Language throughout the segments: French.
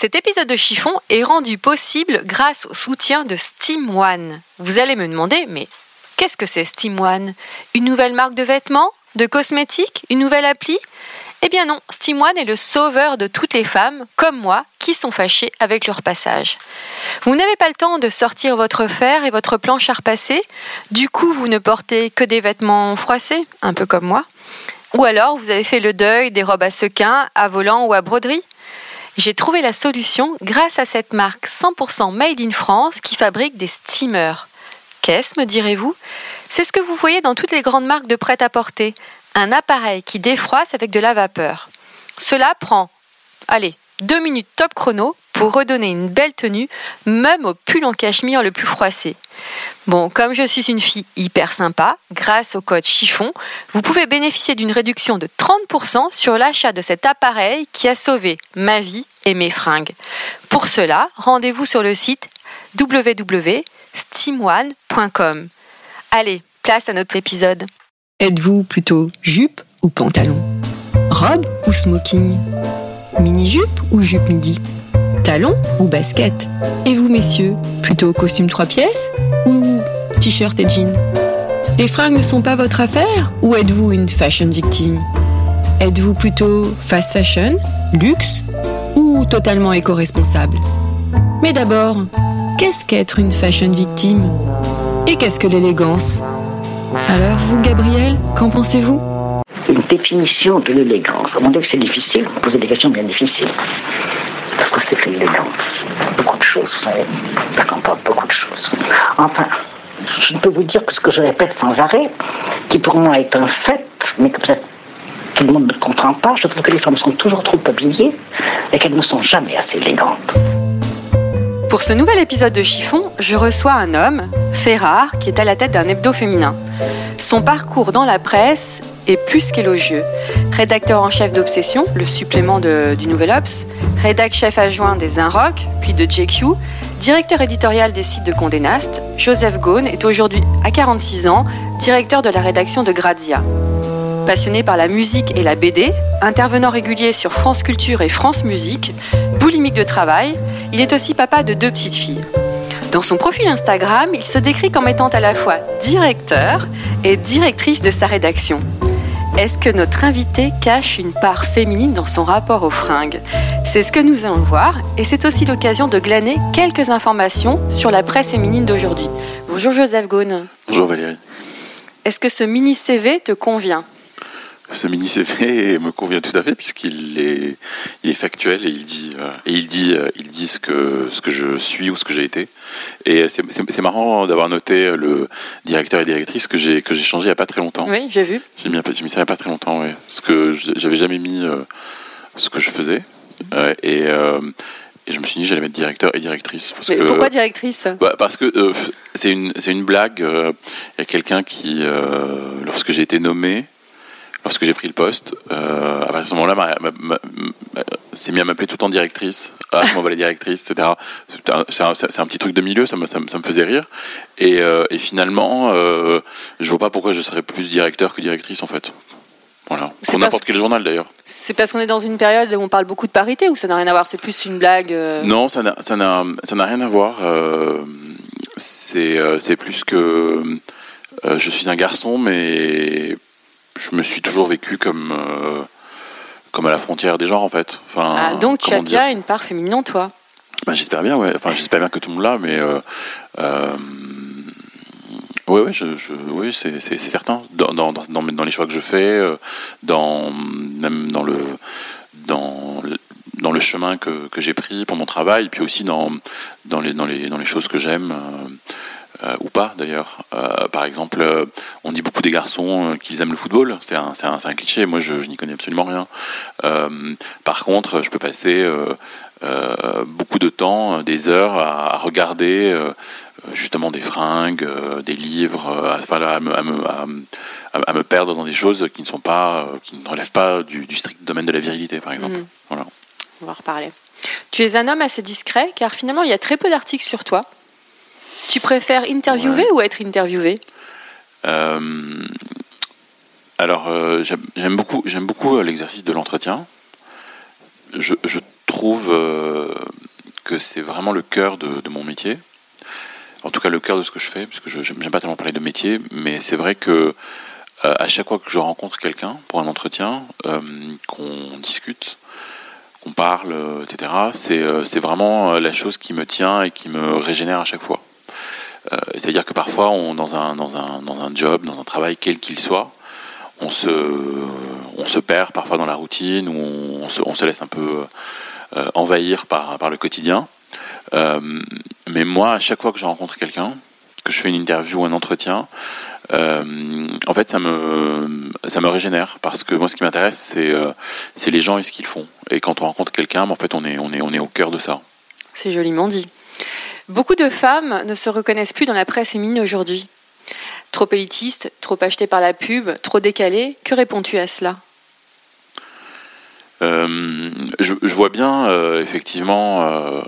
Cet épisode de Chiffon est rendu possible grâce au soutien de Steam One. Vous allez me demander, mais qu'est-ce que c'est Steam One? Une nouvelle marque de vêtements? De cosmétiques? Une nouvelle appli? Eh bien non, Steam One est le sauveur de toutes les femmes, comme moi, qui sont fâchées avec leur passage. Vous n'avez pas le temps de sortir votre fer et votre planche à repasser, du coup vous ne portez que des vêtements froissés, un peu comme moi. Ou alors vous avez fait le deuil des robes à sequins, à volant ou à broderie. J'ai trouvé la solution grâce à cette marque 100% made in France qui fabrique des steamers. Qu'est-ce, me direz-vous? C'est ce que vous voyez dans toutes les grandes marques de prêt-à-porter un appareil qui défroisse avec de la vapeur. Cela prend, allez, deux minutes top chrono pour redonner une belle tenue, même au pull en cachemire le plus froissé. Bon, comme je suis une fille hyper sympa, grâce au code chiffon, vous pouvez bénéficier d'une réduction de 30% sur l'achat de cet appareil qui a sauvé ma vie et mes fringues. Pour cela, rendez-vous sur le site www.steamone.com. Allez, place à notre épisode. Êtes-vous plutôt jupe ou pantalon? Robe ou smoking? Mini-jupe ou jupe midi? Talon ou basket? Et vous, messieurs, plutôt costume trois pièces ou t-shirt et jean Les fringues ne sont pas votre affaire ou êtes-vous une fashion victime? Êtes-vous plutôt fast fashion, luxe ou totalement éco-responsable Mais d'abord, qu'est-ce qu'être une fashion victime? Et qu'est-ce que l'élégance? Alors vous, Gabriel, qu'en pensez-vous? Une définition de l'élégance. Mon avis, c'est difficile. Vous posez des questions bien difficiles. Parce que c'est que l'élégance Beaucoup de choses, vous savez. Ça comporte beaucoup de choses. Enfin, je ne peux vous dire que ce que je répète sans arrêt, qui pour moi est un fait, mais que peut-être tout le monde ne comprend pas, je trouve que les femmes sont toujours trop habillées et qu'elles ne sont jamais assez élégantes. Pour ce nouvel épisode de Chiffon, je reçois un homme, Ferrare, qui est à la tête d'un hebdo féminin. Son parcours dans la presse est plus qu'élogieux. Rédacteur en chef d'Obsession, le supplément du Nouvel Ops, rédac chef adjoint des Inrock, puis de JQ, directeur éditorial des sites de Condé Nast, Joseph Gaune est aujourd'hui, à 46 ans, directeur de la rédaction de Grazia. Passionné par la musique et la BD, intervenant régulier sur France Culture et France Musique, boulimique de travail, il est aussi papa de deux petites filles. Dans son profil Instagram, il se décrit comme étant à la fois directeur et directrice de sa rédaction. Est-ce que notre invité cache une part féminine dans son rapport aux fringues? C'est ce que nous allons voir et c'est aussi l'occasion de glaner quelques informations sur la presse féminine d'aujourd'hui. Bonjour Joseph Gaune. Bonjour Valérie. Est-ce que ce mini CV te convient? Ce mini CV me convient tout à fait puisqu'il est, il est factuel et il dit, euh, et il dit, euh, il dit ce que, ce que je suis ou ce que j'ai été. Et c'est marrant d'avoir noté le directeur et directrice que j'ai que j'ai changé il n'y a pas très longtemps. Oui, j'ai vu. J'ai mis, mis, ça il n'y a pas très longtemps, oui. Parce que j'avais jamais mis euh, ce que je faisais. et, et je me suis dit j'allais mettre directeur et directrice. Parce Mais pourquoi directrice? Bah, Parce que c'est une, une blague. Il y a quelqu'un qui, lorsque j'ai été nommé, lorsque j'ai pris le poste, euh, à ce moment-là, c'est mis à m'appeler tout le temps directrice. Ah, m'en vais la directrice, etc. C'est un, petit truc de milieu, ça me, ça, me faisait rire. Et, euh, finalement, euh, je vois pas pourquoi je serais plus directeur que directrice, en fait. Voilà. Pour n'importe quel journal, d'ailleurs. C'est parce qu'on est dans une période où on parle beaucoup de parité ou ça n'a rien à voir C'est plus une blague euh Non, ça n'a rien à voir. Euh, c'est plus que je suis un garçon, mais je me suis toujours vécu comme, euh, comme à la frontière des genres, en fait. Enfin, ah, donc tu as bien une part féminine en toi bah, J'espère bien, ouais. Enfin, j'espère bien que tout le monde l'a, mais. Euh, euh oui, ouais, je, je, oui c'est certain. Dans, dans, dans, dans, les choix que je fais, euh, dans, même dans le, dans, dans le chemin que, que j'ai pris pour mon travail, puis aussi dans, dans, les, dans, les, dans les choses que j'aime. Euh, ou pas d'ailleurs. Euh, par exemple, on dit beaucoup des garçons qu'ils aiment le football. C'est un, un, un, cliché. Moi, je, je n'y connais absolument rien. par contre, je peux passer beaucoup de temps, des heures, à, regarder justement des fringues, des livres, à, à, me, à, me, perdre dans des choses qui ne sont pas, qui ne relèvent pas du, du strict domaine de la virilité, par exemple. Mm. Voilà. On va reparler. Tu es un homme assez discret, car finalement, il y a très peu d'articles sur toi. Tu préfères interviewer ou être interviewé euh, Alors, euh, j'aime beaucoup, beaucoup euh, l'exercice de l'entretien. Je, trouve que c'est vraiment le cœur de, mon métier. En tout cas, le cœur de ce que je fais, parce que je n'aime pas tellement parler de métier, mais c'est vrai que à chaque fois que je rencontre quelqu'un pour un entretien, qu'on discute, qu'on parle, etc. C'est vraiment la chose qui me tient et qui me régénère à chaque fois. C'est-à-dire que parfois, on, dans, un, dans, un, dans un job, dans un travail, quel qu'il soit, on se, on se perd parfois dans la routine ou on se, on se laisse un peu envahir par, par le quotidien. mais moi, à chaque fois que je rencontre quelqu'un, que je fais une interview ou un entretien, euh, en fait, ça me, ça me régénère parce que moi, ce qui m'intéresse, c'est euh, c'est les gens et ce qu'ils font. Et quand on rencontre quelqu'un, en fait, on est, on, est, on est au cœur de ça. C'est joliment dit. Beaucoup de femmes ne se reconnaissent plus dans la presse féminine aujourd'hui. Trop élitiste, trop acheté par la pub, trop décalé. Que réponds-tu à cela? Euh, je, vois bien, effectivement,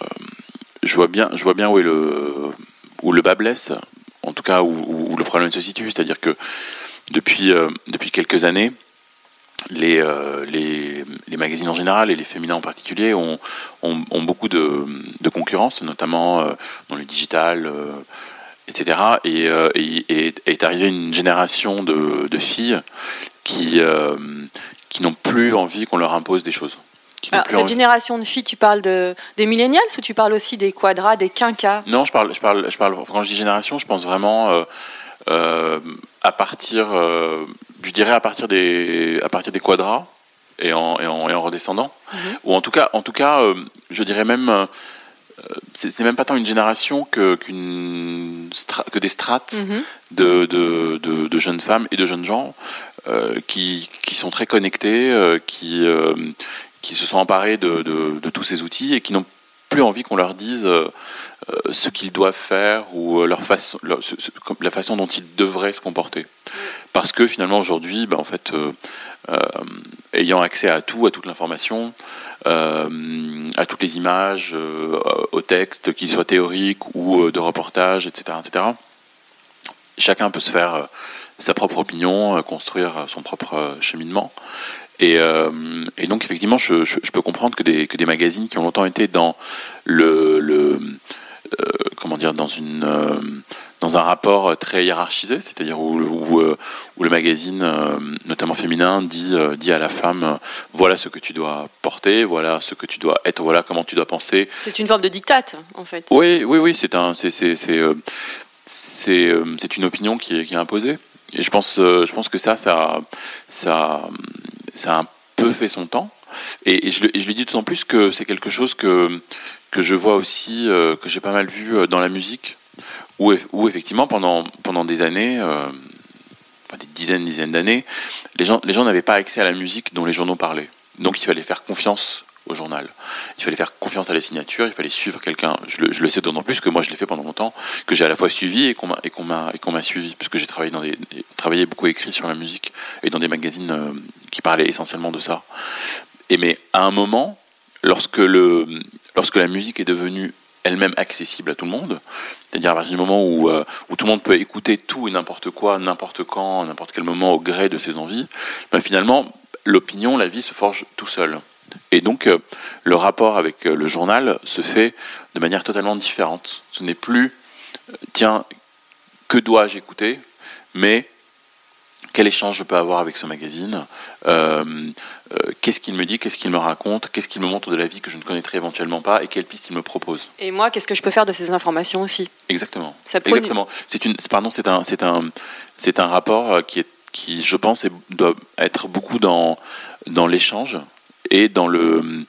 je vois bien, je vois bien où est le où le bas blesse en tout cas où, le problème se situe. C'est-à-dire que depuis, euh, depuis quelques années, les, euh, les, les, magazines en général et les féminins en particulier ont, ont, beaucoup de, de, concurrence, notamment euh, dans le digital, etc. Et, et, est arrivée une génération de, de filles qui, qui n'ont plus envie qu'on leur impose des choses cette génération de filles, tu parles de, des millennials ou tu parles aussi des quadras, des quinquas? Non, je parle, je parle, je parle, quand je dis génération, je pense vraiment euh, euh, à partir, euh, je dirais à partir des, à partir des quadras et en, et en, et en redescendant. Mhm. Ou en tout cas, en tout cas je dirais même, c'est même pas tant une génération que, que des strates mhm. de, de, de, de, jeunes femmes et de jeunes gens qui, qui sont très connectés, qui qui se sont emparés de, de, tous ces outils et qui n'ont plus envie qu'on leur dise euh, euh, ce qu'ils doivent faire ou euh, leur façon, la façon dont ils devraient se comporter. Parce que finalement aujourd'hui, ben, en fait, ayant accès à tout, à toute l'information, à toutes les images, aux textes, qu'ils soient théoriques ou de reportage, etc., etc., chacun peut se faire sa propre opinion, construire son propre cheminement. Euh, et, donc effectivement, je, peux comprendre que des, que des magazines qui ont longtemps été dans le, euh, comment dire, dans une euh, dans un rapport très hiérarchisé, c'est-à-dire où, où, où, le magazine, notamment féminin, dit, dit à la femme voilà ce que tu dois porter, voilà ce que tu dois être, voilà comment tu dois penser. C'est une forme de dictate, en fait. Oui, oui, oui, c'est un, c'est, c'est, c'est, c'est, une opinion qui est, qui est imposée. Et je pense, je pense que ça, ça, ça, ça a un peu fait son temps. Et, je, je, le dis d'autant plus que c'est quelque chose que, que je vois aussi, euh, que j'ai pas mal vu euh, dans la musique, où, effectivement pendant, pendant des années, euh, enfin des dizaines, dizaines d'années, les gens, les gens n'avaient pas accès à la musique dont les journaux parlaient. Donc il fallait faire confiance au journal. Il fallait faire confiance à la signature, il fallait suivre quelqu'un. Je le, je le sais d'autant plus que moi je l'ai fait pendant longtemps, que j'ai à la fois suivi et qu'on m'a, et qu'on m'a, et qu'on m'a suivi, puisque j'ai travaillé, dans des, travaillé beaucoup écrit sur la musique et dans des magazines euh, qui parlaient essentiellement de ça. Et mais à un moment, lorsque, le, lorsque la musique est devenue elle-même accessible à tout le monde, c'est-à-dire à partir du moment où, euh, où tout le monde peut écouter tout et n'importe quoi, n'importe quand, n'importe quel moment au gré de ses envies, ben finalement, l'opinion, la vie se forge tout seul. Et donc, euh, le rapport avec euh, le journal se fait de manière totalement différente. Ce n'est plus, tiens, que dois-je écouter, mais quel échange je peux avoir avec ce magazine, qu'est-ce qu'il me dit, qu'est-ce qu'il me raconte, qu'est-ce qu'il me montre de la vie que je ne connaîtrais éventuellement pas et quelles pistes il me propose. Et moi, qu'est-ce que je peux faire de ces informations aussi? Exactement. Exactement. C'est une, pardon, c'est un, c'est un, c'est un rapport qui est, qui, je pense, doit être beaucoup dans dans l'échange et dans le.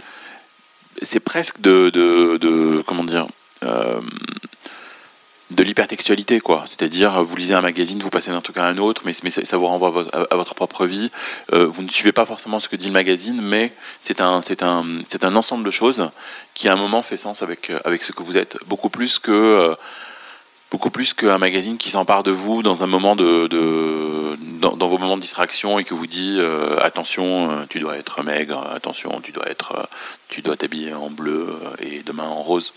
C'est presque de, de, comment dire. Euh, de l'hypertextualité, quoi. C'est-à-dire, vous lisez un magazine, vous passez d'un truc à un autre, mais, ça, vous renvoie à votre, propre vie. Euh, vous ne suivez pas forcément ce que dit le magazine, mais c'est un, c'est un, c'est un ensemble de choses qui, à un moment, fait sens avec, avec ce que vous êtes. Beaucoup plus que, euh, beaucoup plus qu'un magazine qui s'empare de vous dans un moment de, dans, vos moments de distraction et que vous dit euh, attention, tu dois être maigre, attention, tu dois être, tu dois t'habiller en bleu et demain en rose.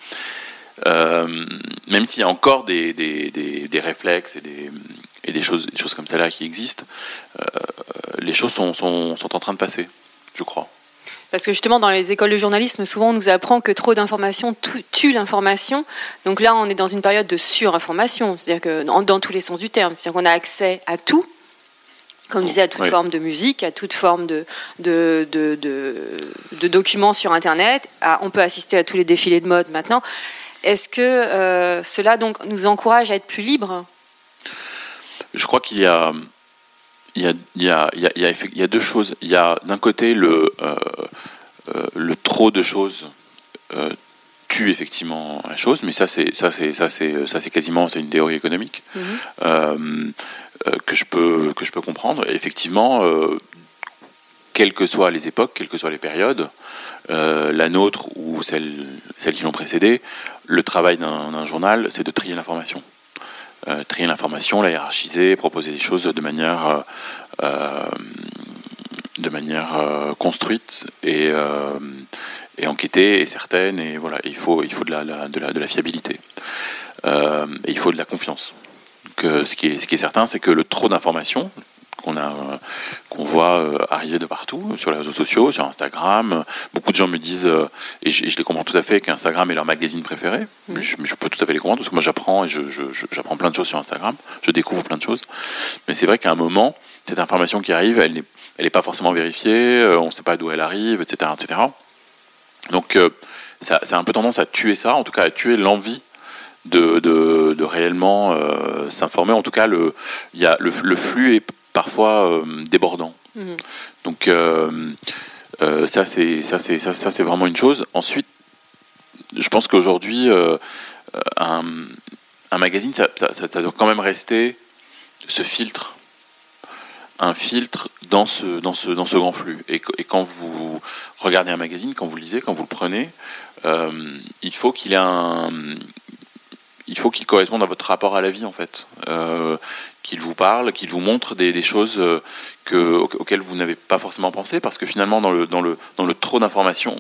Euh, même s'il y a encore des, des, des, réflexes et des, et des, choses, des choses comme ça là qui existent, euh, les choses sont, sont, sont en train de passer, je crois. Parce que justement, dans les écoles de journalisme, souvent on nous apprend que trop d'informations tue l'information. Donc là, on est dans une période de surinformation, c'est-à-dire que dans, tous les sens du terme, c'est-à-dire qu'on a accès à tout, comme je disais, à toute forme de musique, à toute forme de, de, de, de, documents sur Internet. on peut assister à tous les défilés de mode maintenant. Est-ce que euh, cela donc nous encourage à être plus libres? Je crois qu'il y a il y, a, il, y a, il, y a, deux choses. Il y a d'un côté le, euh, euh, le trop de choses tue effectivement la chose, mais ça c'est ça c'est ça c'est ça c'est quasiment c'est une théorie économique mhm. que je peux que je peux comprendre. effectivement, quelles que soient les époques, quelles que soient les périodes, la nôtre ou celle, celles qui l'ont précédée, le travail d'un journal, c'est de trier l'information. Euh, trier l'information, la hiérarchiser, proposer des choses de manière, euh, euh, de manière construite et, enquêtée et certaine. Et voilà, il faut, il faut de, la, de, la, de la fiabilité. et il faut de la confiance. Ce, qui est, ce qui est certain, c'est que le trop d'informations, qu'on a qu'on voit euh, arriver de partout sur les réseaux sociaux, sur Instagram. Beaucoup de gens me disent euh, et je, les comprends tout à fait qu'Instagram est leur magazine préféré. Mm. Mais, je, peux tout à fait les comprendre parce que moi j'apprends et j'apprends plein de choses sur Instagram. Je découvre plein de choses. Mais c'est vrai qu'à un moment, cette information qui arrive, elle n'est elle pas forcément vérifiée, euh, on ne sait pas d'où elle arrive, etc., etc. Donc ça, ça, a un peu tendance à tuer ça, en tout cas à tuer l'envie de, de, de, réellement s'informer. En tout cas, le, y a, le, le flux est parfois euh, débordant. Mhm. Donc euh, euh, ça c'est ça c'est ça, c'est vraiment une chose. Ensuite, je pense qu'aujourd'hui un, magazine ça, doit quand même rester ce filtre un filtre dans ce, dans ce, dans ce grand flux. Et, quand vous regardez un magazine, quand vous le lisez, quand vous le prenez, il faut qu'il ait un, il faut qu'il corresponde à votre rapport à la vie en fait, euh, qu'il vous parle, qu'il vous montre des, choses euh, que, auxquelles vous n'avez pas forcément pensé, parce que finalement dans le, dans le, dans le trop d'informations,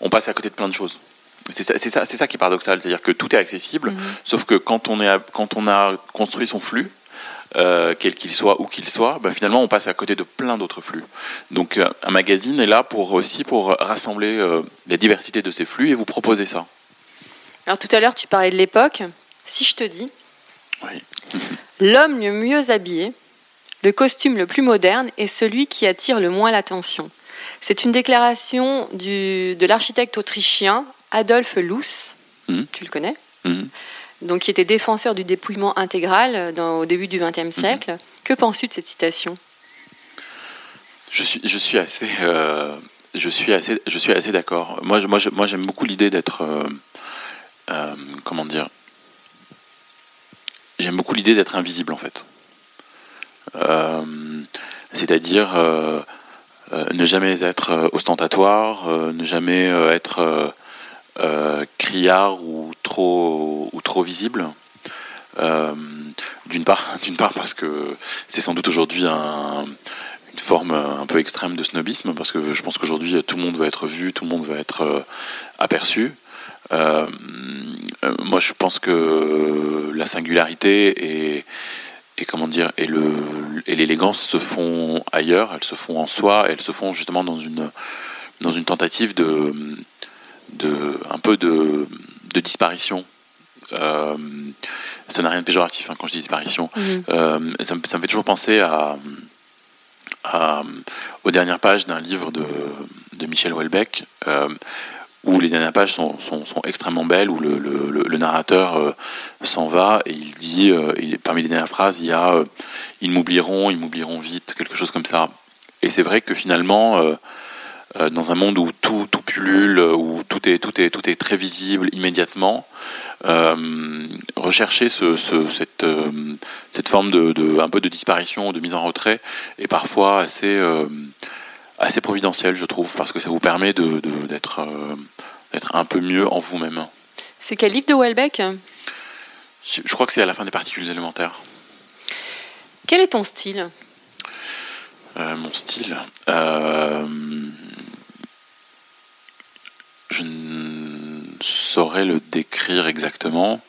on passe à côté de plein de choses. C'est ça, ça, ça, qui est paradoxal, c'est-à-dire que tout est accessible, mhm. sauf que quand on, est quand on a construit son flux, euh, quel qu'il soit, où qu'il soit, bah, finalement on passe à côté de plein d'autres flux. Donc un magazine est là pour aussi pour rassembler la diversité de ces flux et vous proposer ça. Alors tout à l'heure, tu parlais de l'époque. Si je te dis, l'homme le mieux habillé, le costume le plus moderne est celui qui attire le moins l'attention. C'est une déclaration du, de l'architecte autrichien Adolf Loos. Hmm. Tu le connais hmm. Donc, qui était défenseur du dépouillement intégral dans, au début du XXe hmm. siècle. Que penses-tu de cette citation? Je suis, je suis assez, euh, je suis assez, je suis assez d'accord. Moi, moi, moi, j'aime beaucoup l'idée d'être, euh, euh, comment dire J'aime beaucoup l'idée d'être invisible en fait. Euh, c'est-à-dire euh, ne jamais être ostentatoire, ne jamais être criard ou trop, ou trop visible. d'une part, d'une part parce que c'est sans doute aujourd'hui une forme un peu extrême de snobisme, parce que je pense qu'aujourd'hui tout le monde va être vu, tout le monde va être aperçu. Euh, euh, moi, je pense que la singularité et, et comment dire et le et l'élégance se font ailleurs, elles se font en soi, elles se font justement dans une dans une tentative de de un peu de, de disparition. Euh, ça n'a rien de péjoratif hein, quand je dis disparition. Euh, ça, me, ça, me, fait toujours penser à, à aux dernières pages d'un livre de, de Michel Houellebecq où les dernières pages sont, sont, extrêmement belles, où le, narrateur euh, s'en va et il dit, euh, parmi les dernières phrases, il y a euh, Ils m'oublieront, ils m'oublieront vite, quelque chose comme ça. Et c'est vrai que finalement, dans un monde où tout, tout pullule, où tout est, tout, est, tout est très visible immédiatement, rechercher ce, ce, cette, cette forme de, un peu de disparition, de mise en retrait, est parfois assez, assez providentiel, je trouve, parce que ça vous permet de, de- d'être, euh, d'être un peu mieux en vous-même. C'est quel livre de Welbeck Je, je crois que c'est à la fin des particules élémentaires. Quel est ton style? Euh, mon style. euh, je ne saurais le décrire exactement.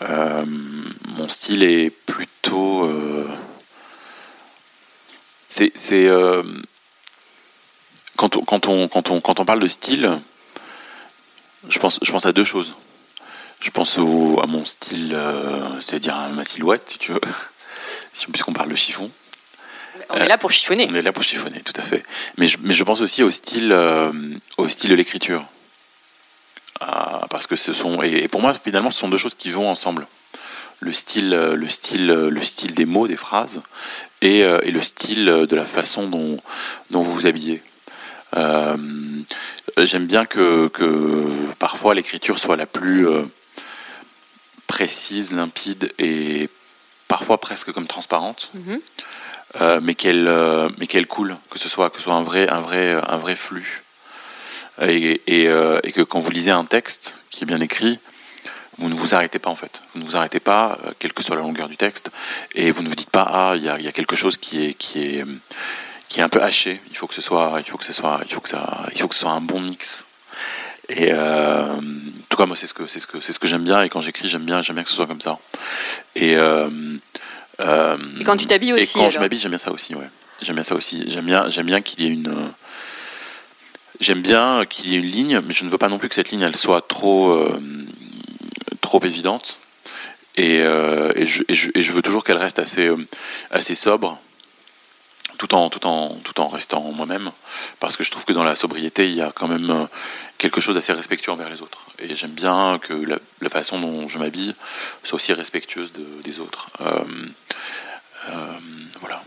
Mon style est plutôt. c'est. c'est, quand, on, quand, on, quand, on, quand on parle de style, je pense, je pense à deux choses. Je pense au, à mon style, euh, c'est-à-dire à ma silhouette, si tu veux, puisqu'on parle de chiffon. On est là pour chiffonner. On est là pour chiffonner, tout à fait. Mais je, mais je pense aussi au style, euh, au style de l'écriture. Ah, parce que ce sont, et, et pour moi, finalement, ce sont deux choses qui vont ensemble. Le style, le style, le style des mots, des phrases, et, euh, et le style de la façon dont, dont vous vous habillez. Euh, J'aime bien que, que parfois l'écriture soit la plus euh, précise, limpide et parfois presque comme transparente. Mhm. Euh, mais qu'elle mais qu'elle coule, que ce soit que ce soit un vrai un vrai un vrai flux et, et, et que quand vous lisez un texte qui est bien écrit, vous ne vous arrêtez pas en fait, vous ne vous arrêtez pas, quelle que soit la longueur du texte, et vous ne vous dites pas ah il y a, il y a quelque chose qui est qui est qui est un peu haché. Il faut que ce soit il faut que ce soit il faut que ça il faut que ce soit un bon mix. Et euh, en tout cas moi c'est ce que c'est ce que c'est ce que j'aime bien et quand j'écris j'aime bien j'aime bien que ce soit comme ça. Et euh, euh, Et quand tu t'habilles et aussi, quand je m'habille, j'aime bien ça aussi, ouais. J'aime bien ça aussi. J'aime bien, j'aime bien qu'il y ait une. J'aime bien qu'il y ait une ligne, mais je ne veux pas non plus que cette ligne elle soit trop trop évidente. Et, et, je, et, je, et je veux toujours qu'elle reste assez assez sobre, tout en tout en tout en restant moi-même, parce que je trouve que dans la sobriété il y a quand même euh, quelque chose d'assez respectueux envers les autres. Et j'aime bien que la, la façon dont je m'habille soit aussi respectueuse de, des autres. Euh, euh, voilà.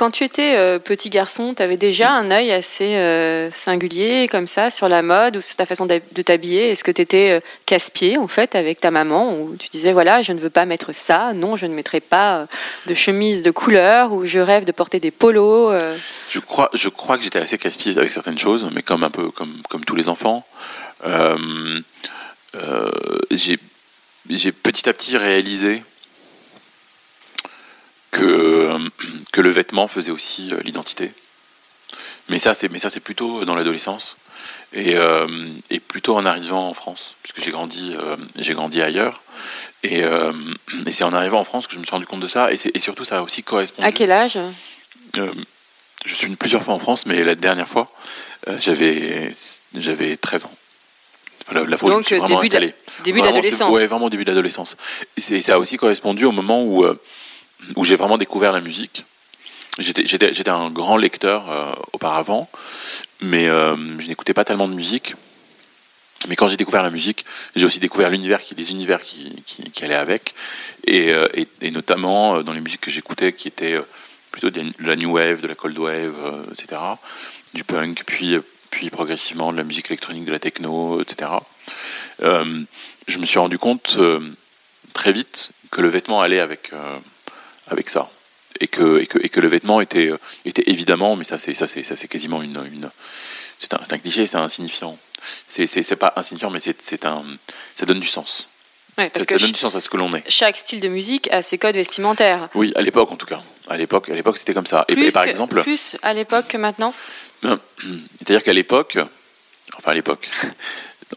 Quand tu étais euh, petit garçon, tu avais déjà un œil assez euh, singulier comme ça sur la mode ou sur ta façon de t'habiller? Est-ce que tu étais casse-pied en fait avec ta maman où tu disais voilà je ne veux pas mettre ça, non je ne mettrai pas euh, de chemise de couleur ou je rêve de porter des polos. euh? Je crois, je crois que j'étais assez casse-pied avec certaines choses, mais comme un peu comme, comme tous les enfants, euh, euh, j'ai j'ai petit à petit réalisé que, que le vêtement faisait aussi euh, l'identité. Mais ça, c'est mais ça c'est plutôt dans l'adolescence et, euh, et plutôt en arrivant en France, puisque j'ai grandi euh, j'ai grandi ailleurs. Et, euh, et c'est en arrivant en France que je me suis rendu compte de ça. Et, et surtout, ça a aussi correspondu. À quel âge? Je suis venu plusieurs fois en France, mais la dernière fois, j'avais j'avais 13 ans. La, la fois où je me Donc, suis vraiment début d'adolescence. Ouais, vraiment début de l'adolescence. Et c'est- ça a aussi correspondu au moment où, où j'ai vraiment découvert la musique. J'étais un grand lecteur euh, auparavant, mais euh, je n'écoutais pas tellement de musique. Mais quand j'ai découvert la musique, j'ai aussi découvert l'univers, qui, les univers qui, qui, allaient avec, et, euh, notamment dans les musiques que j'écoutais, qui étaient plutôt de la new wave, de la cold wave, etc., du punk, puis, progressivement de la musique électronique, de la techno, etc. Je me suis rendu compte très vite que le vêtement allait avec, avec ça. Et que, et, que, et que le vêtement était, euh, était évidemment, mais ça c'est, ça c'est, ça c'est quasiment une, une c'est, un, c'est un cliché, c'est insignifiant. C'est, c'est, c'est pas insignifiant, mais c'est, c'est un, ça donne du sens. Ouais, Ça, Parce ça que donne ch- du sens à ce que l'on est. chaque style de musique a ses codes vestimentaires. Oui, à l'époque en tout cas. À l'époque, à l'époque c'était comme ça. Et, et par que- exemple, plus à l'époque que maintenant? c'est-à-dire qu'à l'époque, enfin à l'époque,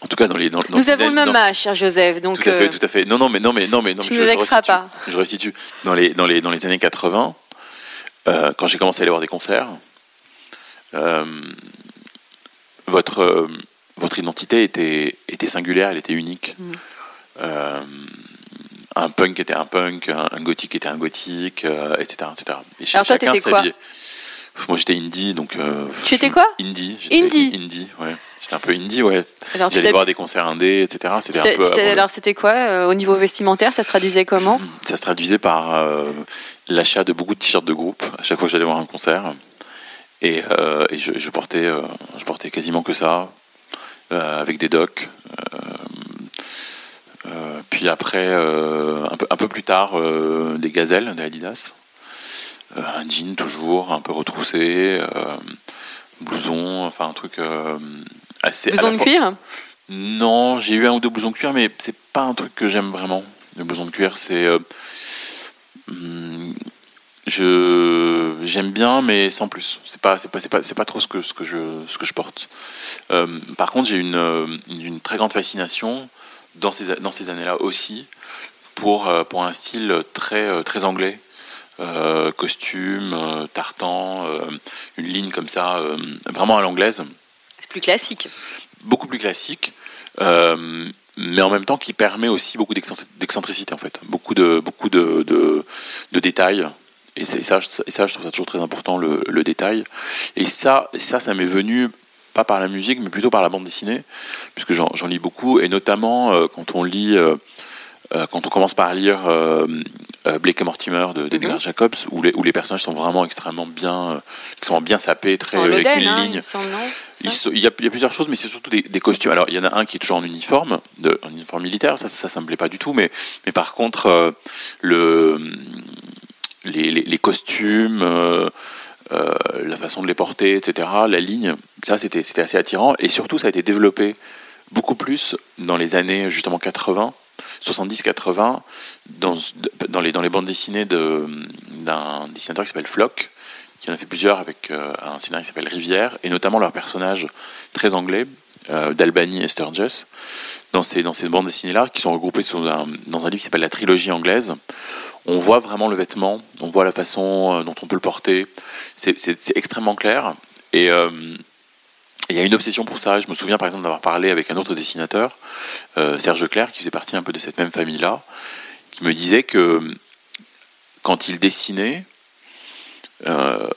en tout cas dans les dans, dans Nous avons le même âge, cher Joseph. Donc, tout à fait, euh, tout à fait. Non, non, mais non, mais non, mais non. tu mais je, pas. Je resitue. Dans les dans les dans les années 80, euh, quand j'ai commencé à aller voir des concerts, euh, votre euh, votre identité était était singulière, elle était unique. Mm. Un punk était un punk, un, un gothique était un gothique, etc., etc. Et Alors toi, chacun t'étais quoi? Moi, j'étais indie, donc. Tu étais quoi? Indie. Indie Indie, ouais. J'étais un peu indie, ouais. J'allais voir des concerts indés, etc. C'était peu. alors c'était quoi euh, au niveau vestimentaire Ça se traduisait comment Ça se traduisait par euh, l'achat de beaucoup de t-shirts de groupe à chaque fois que j'allais voir un concert. Et, euh, et je, je portais, je portais quasiment que ça, avec des docks. Euh, puis après, un, peu, un peu plus tard, des gazelles, des Adidas. Un jean toujours, un peu retroussé, blouson, enfin un truc assez. Besoin de fois- cuir? Non, j'ai eu un ou deux blousons de cuir, mais c'est pas un truc que j'aime vraiment. Le blouson de cuir, c'est. euh, hum, je j'aime bien, mais sans plus. C'est pas c'est pas c'est pas c'est pas trop ce que ce que je ce que je porte. Euh, par contre, j'ai une, euh, une très grande fascination dans ces dans ces années-là aussi pour pour un style très très anglais. Euh, costume, tartan, une ligne comme ça, vraiment à l'anglaise plus classique. beaucoup plus classique, euh, mais en même temps qui permet aussi beaucoup d'excentri- d'excentricité en fait, beaucoup de beaucoup de, de, détails. Et, ça, et ça, je trouve ça toujours très important le, le détail. Et ça, ça, ça m'est venu pas par la musique, mais plutôt par la bande dessinée, puisque j'en lis beaucoup, et notamment euh, quand on lit, euh, quand on commence par lire euh, euh, Blake et Mortimer de- d'Edgar Mhm. Jacobs, où les, où les personnages sont vraiment extrêmement bien, euh, extrêmement bien sapés, très En avec une hein, il ligne. Il, y y a plusieurs choses, mais c'est surtout des, des costumes. Alors, il y en a un qui est toujours en uniforme, de, en uniforme militaire, ça, ça, ça me plaît pas du tout, mais, mais par contre, euh, le, les, les- les costumes, euh, euh, la façon de les porter, etc., la ligne, ça, c'était c'était assez attirant, et surtout, ça a été développé beaucoup plus dans les années, justement, 80, 70-80, dans, dans, les, dans les bandes dessinées de- d'un dessinateur qui s'appelle Flock, qui en a fait plusieurs avec euh, un scénario qui s'appelle Rivière, et notamment leur personnage très anglais, euh, d'Albany et Sturgis, dans ces, dans ces bandes dessinées-là, qui sont regroupées sous un- dans un livre qui s'appelle La trilogie anglaise. On voit vraiment le vêtement, on voit la façon euh, dont on peut le porter, c'est extrêmement clair, et il y a une obsession pour ça. Je me souviens par exemple d'avoir parlé avec un autre dessinateur, euh, Serge Leclerc, qui faisait partie un peu de cette même famille-là, qui me disait que quand il dessinait, euh,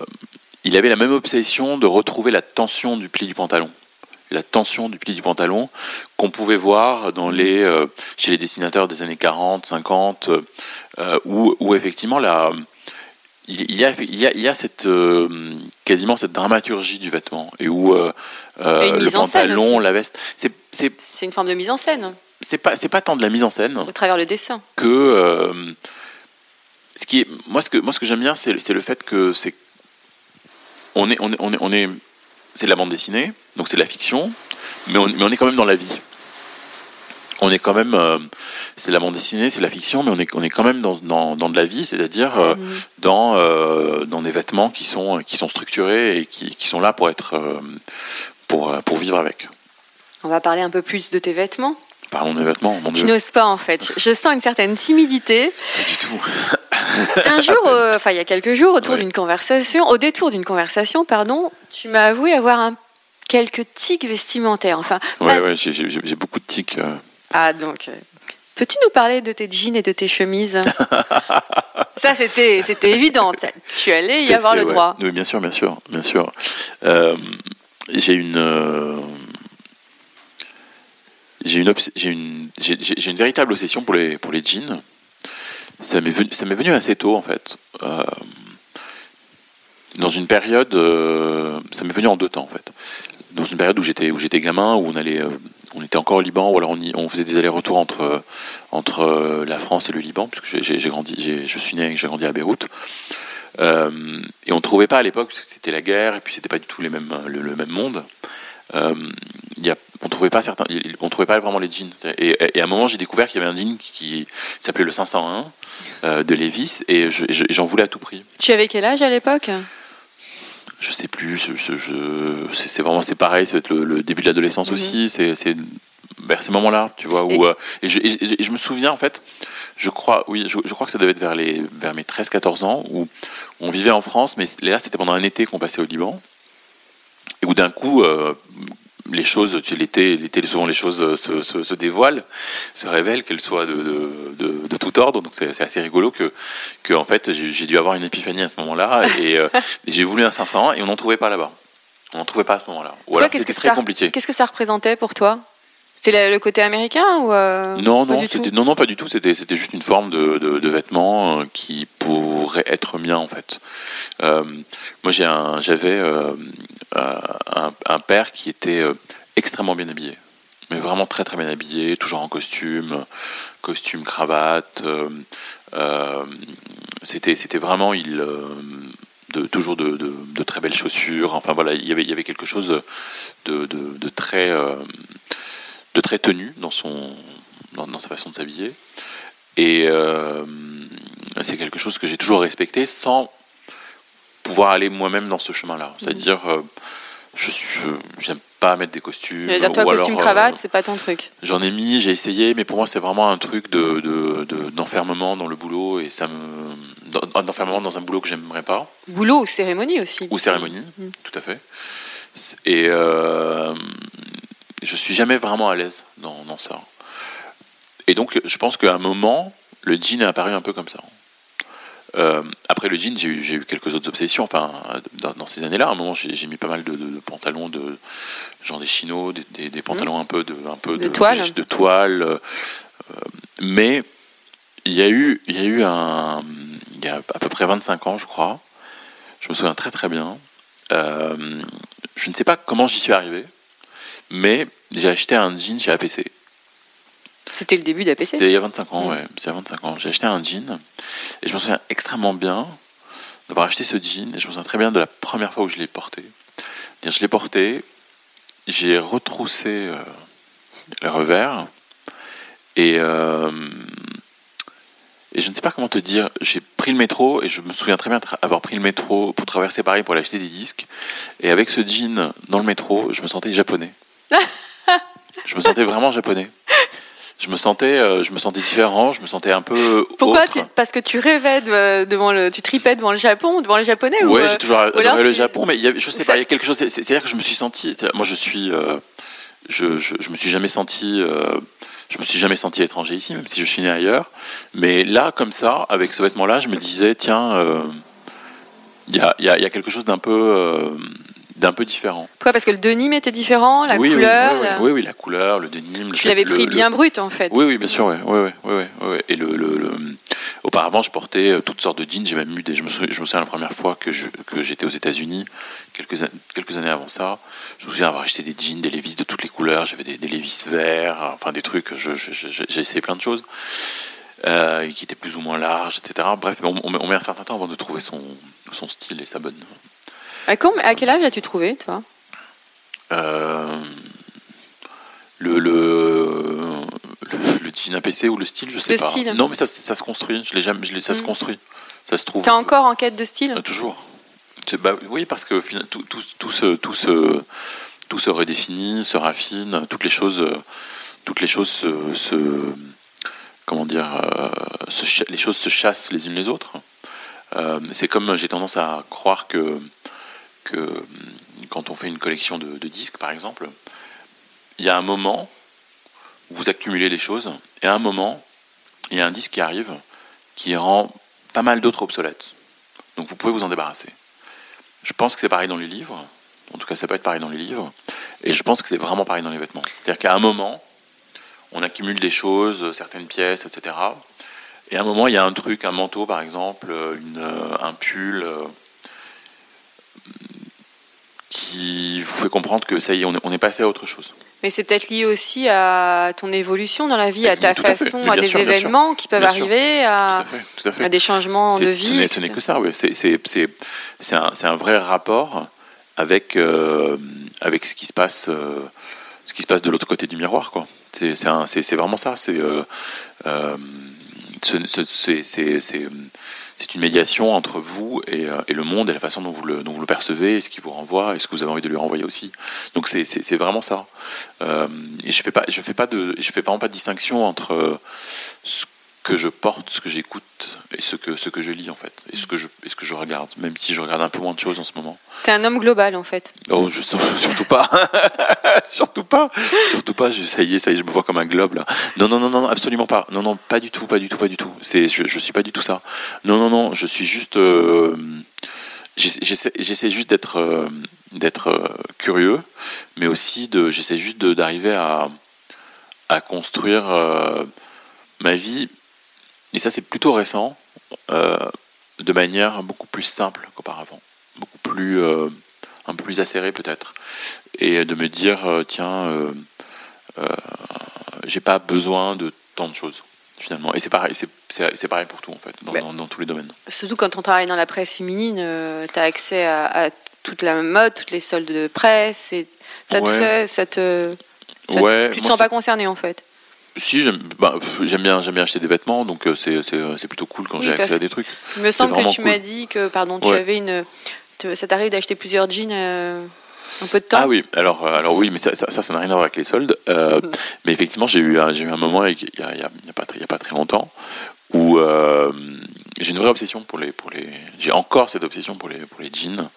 il avait la même obsession de retrouver la tension du pli du pantalon. La tension du pli du pantalon qu'on pouvait voir dans les, euh, chez les dessinateurs des années 40, 50, euh, où, où effectivement la, il y a, il y a, il y a cette, euh, quasiment cette dramaturgie du vêtement et où euh, euh, Et le pantalon, la veste, c'est une forme de mise en scène, c'est pas c'est pas tant de la mise en scène au travers le dessin. que euh, ce qui est moi ce que moi ce que j'aime bien c'est le fait que c'est on est on est on est, on est c'est de la bande dessinée donc c'est de la fiction mais on, mais on est quand même dans la vie on est quand même euh, c'est la bande dessinée c'est la fiction mais on est on est quand même dans dans, dans de la vie c'est-à-dire euh, dans euh, dans des vêtements qui sont qui sont structurés et qui, qui sont là pour être pour pour vivre avec On va parler un peu plus de tes vêtements. parlons des vêtements mon Tu dieu n'oses pas en fait. Je sens une certaine timidité. pas du tout Un jour, enfin il y a quelques jours, autour Ouais. d'une conversation, au détour d'une conversation, pardon, tu m'as avoué avoir un, quelques tics vestimentaires. Enfin, ouais pas- ouais j'ai beaucoup de tics ah donc, euh, peux-tu nous parler de tes jeans et de tes chemises Ça c'était c'était évident. Tu allais y avoir fait, le ouais. droit. Oui, bien sûr, bien sûr, bien sûr. Euh, j'ai une, euh, j'ai une, j'ai une, j'ai, une véritable obsession pour les, pour les jeans. Ça m'est venu, ça m'est venu assez tôt en fait. Euh, dans une période, ça m'est venu en deux temps en fait. Dans une période où j'étais, où j'étais gamin, où on allait, on était encore au Liban, ou alors on, y- on faisait des allers-retours entre, entre euh, la France et le Liban, puisque j'ai, grandi, je suis né, et j'ai grandi à Beyrouth. Euh, et on ne trouvait pas à l'époque, parce que c'était la guerre, et puis c'était pas du tout les mêmes, le, même monde. Euh, y on trouvait pas certains, on trouvait pas vraiment les jeans. Et, à un moment, j'ai découvert qu'il y avait un jean qui, s'appelait le 501 euh, de Levis, et je- je- j'en voulais à tout prix. Tu avais quel âge à l'époque? Je sais plus, je- je- je- c'est vraiment c'est pareil, c'est le, le début de l'adolescence Mhm. aussi, c'est vers ces moments-là, tu vois, où Et- euh, et, je, et- et je me souviens en fait, je crois, oui, je, je crois que ça devait être vers les vers mes 13-14 ans où on vivait en France, mais là c'était pendant un été qu'on passait au Liban, et où d'un coup euh, les choses, l'été, souvent les choses se, se, se dévoilent, se révèlent, qu'elles soient de, de, de, de tout ordre. Donc c'est c'est assez rigolo que, que en fait j'ai dû avoir une épiphanie à ce moment-là et, euh, et j'ai voulu un 500 et on n'en trouvait pas là-bas. On n'en trouvait pas à ce moment-là. Ou alors c'était que très ça- compliqué. Qu'est-ce que ça représentait pour toi? C'était le côté américain ou euh, Non, pas non, du tout? c'était non, non, pas du tout. C'était c'était juste une forme de, de, de vêtement euh, qui pourrait être mien en fait. Euh, moi, j'ai un, j'avais euh, un, un père qui était euh, extrêmement bien habillé, mais vraiment très très bien habillé, toujours en costume, costume, cravate. euh, euh, c'était c'était vraiment il. euh, de, toujours de, de, très belles chaussures. Enfin voilà, il y avait, il y avait quelque chose de, de, très, euh, de très tenu dans, son, dans, sa façon de s'habiller. Et euh, c'est quelque chose que j'ai toujours respecté sans pouvoir aller moi-même dans ce chemin-là. C'est-à-dire, euh, je j'aime pas mettre des costumes. Mais toi, ou costume alors, euh, cravate, c'est pas ton truc. J'en ai mis, j'ai essayé, mais pour moi c'est vraiment un truc de, de- de- d'enfermement dans le boulot et ça me d'en- d'enfermement dans un boulot que j'aimerais pas Boulot ou cérémonie aussi. ou cérémonie, Mm. tout à fait. Et euh, je suis jamais vraiment à l'aise dans, dans ça. Et donc je pense qu'à un moment le jean est apparu un peu comme ça. Euh, après le jean, j'ai eu, eu quelques autres obsessions. Enfin, dans, dans ces années-là, à un moment, j'ai, mis pas mal de, de- de pantalons de genre des chinos, des, des- des pantalons un peu de, un peu Mmh. De toile. de toile. euh, mais il y a eu, il y a eu un, il y a à peu près 25 ans, je crois. Je me souviens très très bien. Euh, je ne sais pas comment j'y suis arrivé, mais j'ai acheté un jean chez APC. C'était le début d'APC. C'était il y a 25 ans, Mm. ouais. C'était il y a 25 ans. J'ai acheté un jean et je me souviens extrêmement bien d'avoir acheté ce jean et je me souviens très bien de la première fois où je l'ai porté. Je l'ai porté, j'ai retroussé euh, le revers et, euh, et je ne sais pas comment te dire. J'ai pris le métro et je me souviens très bien avoir pris le métro pour traverser Paris pour aller acheter des disques. Et avec ce jean dans le métro, je me sentais japonais. je me sentais vraiment japonais. Je me sentais, euh, je me sentais différent, je me sentais un peu Pourquoi tu- Parce que tu rêvais de- devant le, tu tripais devant le Japon, devant les Japonais ou Ouais, euh, j'ai toujours adoré le tu- Japon, mais y avait- je sais ça- pas, il y a quelque chose. c'est- C'est-à-dire que je me suis senti. Moi, je suis. euh, je, je, je me suis jamais senti. euh, je me suis jamais senti étranger ici, même si je suis né ailleurs. Mais là, comme ça, avec ce vêtement-là, je me disais, tiens, euh, il y, a, y a- y a quelque chose d'un peu, d'un peu différent. Pourquoi? Parce que le denim était différent, la oui, couleur. oui, oui, la- oui, oui, la couleur, le denim. Tu l'avais pris le- bien brut en fait. Oui, oui, bien sûr, oui, oui, oui. Et le, le- auparavant, je portais euh, toutes sortes de jeans. J'ai même eu des. Je me souviens, je me souviens la première fois que je- que j'étais aux États-Unis, quelques an- quelques années avant ça. Je me souviens avoir acheté des jeans, des Levi's de toutes les couleurs. J'avais des, des Levi's verts, enfin des trucs. je- J'ai essayé plein de choses. euh, qui étaient plus ou moins larges, etc. Bref, on, on met un certain temps avant de trouver son, son style et sa bonne. À, quand- à quel âge l'as-tu trouvé, toi? Euh, le, le, le, le jean APC ou le style, je sais Le pas. style. Non, mais ça, ça se construit. Je l'ai jamais, je ça se Mm. construit. Ça se trouve. T'es encore en quête de style? Euh, toujours. Bah, oui, parce que tout, tout, tout, se, tout, se, tout se redéfinit, se raffine. Toutes les choses, toutes les choses se, se- comment dire, euh, se les choses se chassent les unes les autres. Euh, c'est comme j'ai tendance à croire que, hum, quand on fait une collection de, disques, par exemple, il y a un moment où vous accumulez les choses, et à un moment, il y a un disque qui arrive qui rend pas mal d'autres obsolètes. Donc vous pouvez vous en débarrasser. Je pense que c'est pareil dans les livres. En tout cas, ça peut être pareil dans les livres. Et je pense que c'est vraiment pareil dans les vêtements. C'est-à-dire qu'à un moment, on accumule des choses, certaines pièces, etc. Et à un moment, il y a un truc, un manteau par exemple, euh, un pull, euh, qui vous fait comprendre que ça y est, on est, on est passé à autre chose. Mais c'est peut-être lié aussi à ton évolution dans la vie, à ta tout façon, à des sûr, événements qui peuvent Bien arriver, Tout à, à fait, tout à fait. à des changements de vie. Ce n'est que ça, oui. C'est- un, un vrai rapport avec, euh, avec ce qui se passe, euh, ce qui se passe de l'autre côté du miroir. C'est vraiment ça. C'est euh, euh, ce- ce- c'est- c'est- une médiation entre vous et, euh, le monde et la façon dont vous le, percevez, ce qui vous renvoie et ce que vous avez envie de lui renvoyer aussi. Donc c'est- vraiment ça. Euh, et je fais fais pas de, fais vraiment pas de distinction entre euh, ce que je porte, ce que j'écoute et ce que, ce que je lis en fait, et ce que je, et ce que je regarde, même si je regarde un peu moins de choses en ce moment. T'es un homme global en fait. Oh, juste, surtout pas, surtout pas, surtout pas. ça y est, ça y est, je me vois comme un globe là. Non, non, non, non, absolument pas. Non, non, pas du tout, pas du tout, pas du tout. C'est, je, je suis pas du tout ça. Non, non, non, je suis juste, euh, j'essaie, juste d'être, euh, d'être euh, curieux, mais aussi de, j'essaie juste d'arriver à, à construire ma vie, et ça c'est plutôt récent, de manière beaucoup plus simple qu'auparavant, beaucoup plus un peu plus acérée peut-être, et de me dire tiens, j'ai pas besoin de tant de choses finalement. Et c'est pareil, c'est pareil pour tout en fait, dans, tous les domaines. Surtout quand on travaille dans la presse féminine, euh, tu as accès à, toute la mode, toutes les soldes de presse, et ça, tout ça, ça te. ouais, tu te sens pas concerné en fait si j'aime bah, bien bien acheter des vêtements donc euh, c'est plutôt cool quand j'ai accès à des trucs. Il me semble que tu m'as dit que pardon tu avais une ça t'arrive d'acheter plusieurs jeans euh, un peu de temps Ah oui, alors, euh, alors oui, mais ça, ça, ça n'a rien à voir avec les soldes. Euh, mais effectivement, j'ai eu, j'ai eu un moment, il n'y a, y a, y a, pas très, a pas très longtemps, où euh, j'ai une vraie obsession pour les. Pour les j'ai encore cette obsession pour les, pour les jeans,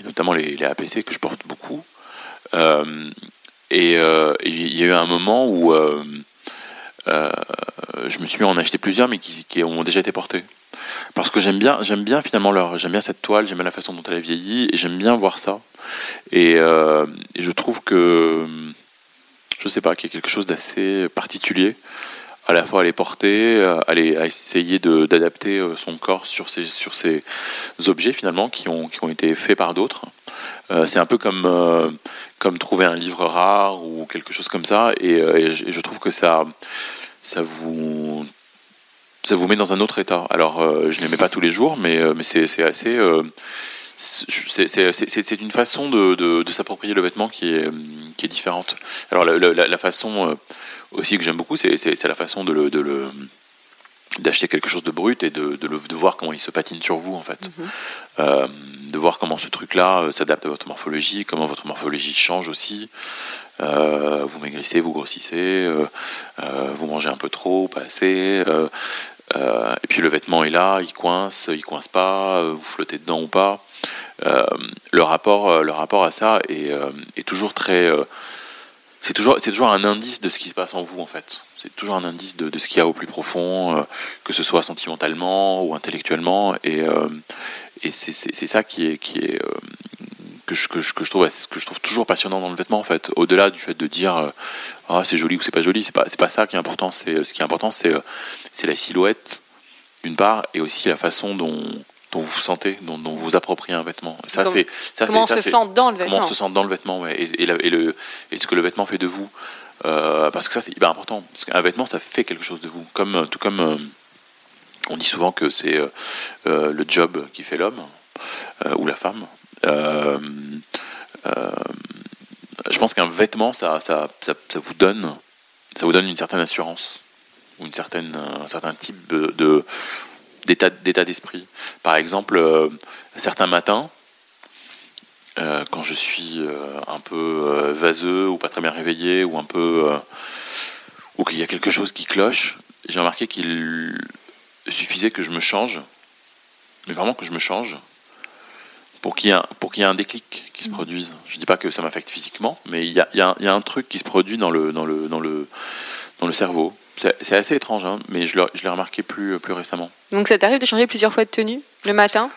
et notamment les, les APC que je porte beaucoup. et il y a eu un moment où je me suis mis à en acheter plusieurs, mais qui, qui ont déjà été portés parce que j'aime bien, j'aime bien finalement leur, j'aime bien cette toile, j'aime bien la façon dont elle a vieilli, et j'aime bien voir ça. Et, euh, je trouve que, je sais pas, qu'il y a quelque chose d'assez particulier à la fois à les porter, à, les, à essayer d'adapter euh, son corps sur ces, sur ces objets finalement qui ont, qui ont été faits par d'autres. Euh, c'est un peu comme, comme trouver un livre rare ou quelque chose comme ça, et, et je trouve que ça, ça vous ça vous met dans un autre état. Alors, euh, je ne les mets pas tous les jours, mais, euh, mais c'est assez. Euh, c'est une façon de, de, s'approprier le vêtement qui est, qui est différente. Alors, la, façon aussi que j'aime beaucoup, c'est la façon. De le d'acheter quelque chose de brut et de, de, de, voir comment il se patine sur vous en fait. Mm-hmm. de voir comment ce truc-là s'adapte à votre morphologie, comment votre morphologie change aussi. vous maigrissez, vous grossissez, vous mangez un peu trop, pas assez. Euh, et puis le vêtement est là, il coince, il coince pas, euh, vous flottez dedans ou pas. Euh, le rapport, le rapport à ça est, est toujours très, c'est toujours, c'est toujours un indice de ce qui se passe en vous en fait. C'est toujours un indice de, ce qu'il y a au plus profond, que ce soit sentimentalement ou intellectuellement. Et, et c'est, ça qui est, que je, trouve, toujours passionnant dans le vêtement en fait. Au-delà du fait de dire ah, c'est joli ou c'est pas joli, c'est pas, pas ça qui est important. C'est, ce qui est important, c'est la silhouette d'une part et aussi la façon dont, dont vous vous sentez, dont, dont, vous appropriez un vêtement. Ça, c'est, comment on se sent dans le vêtement. Comment on se sent dans le vêtement, ouais, et, et, et, le, et ce que le vêtement fait de vous. Euh, parce que ça, c'est hyper important. Parce qu'un vêtement, ça fait quelque chose de vous. Comme, tout comme euh, on dit souvent que c'est euh, le job qui fait l'homme ou la femme. Euh, euh, je pense qu'un vêtement, ça, ça, ça, vous donne, ça vous donne une certaine assurance ou une certaine, un certain type de d'état d'esprit. Par exemple, euh, certains matins, quand je suis un peu vaseux ou pas très bien réveillé ou un peu ou qu'il y a quelque chose qui cloche, j'ai remarqué qu'il suffisait que je me change, mais vraiment que je me change pour qu'il y, ait un déclic qui se mm. produise. Je ne dis pas que ça m'affecte physiquement, mais il y, a, un truc qui se produit dans le, dans le, dans le, dans le cerveau. C'est assez étrange, hein, mais je l'ai remarqué plus, plus récemment. Donc ça t'arrive de changer plusieurs fois de tenue le matin?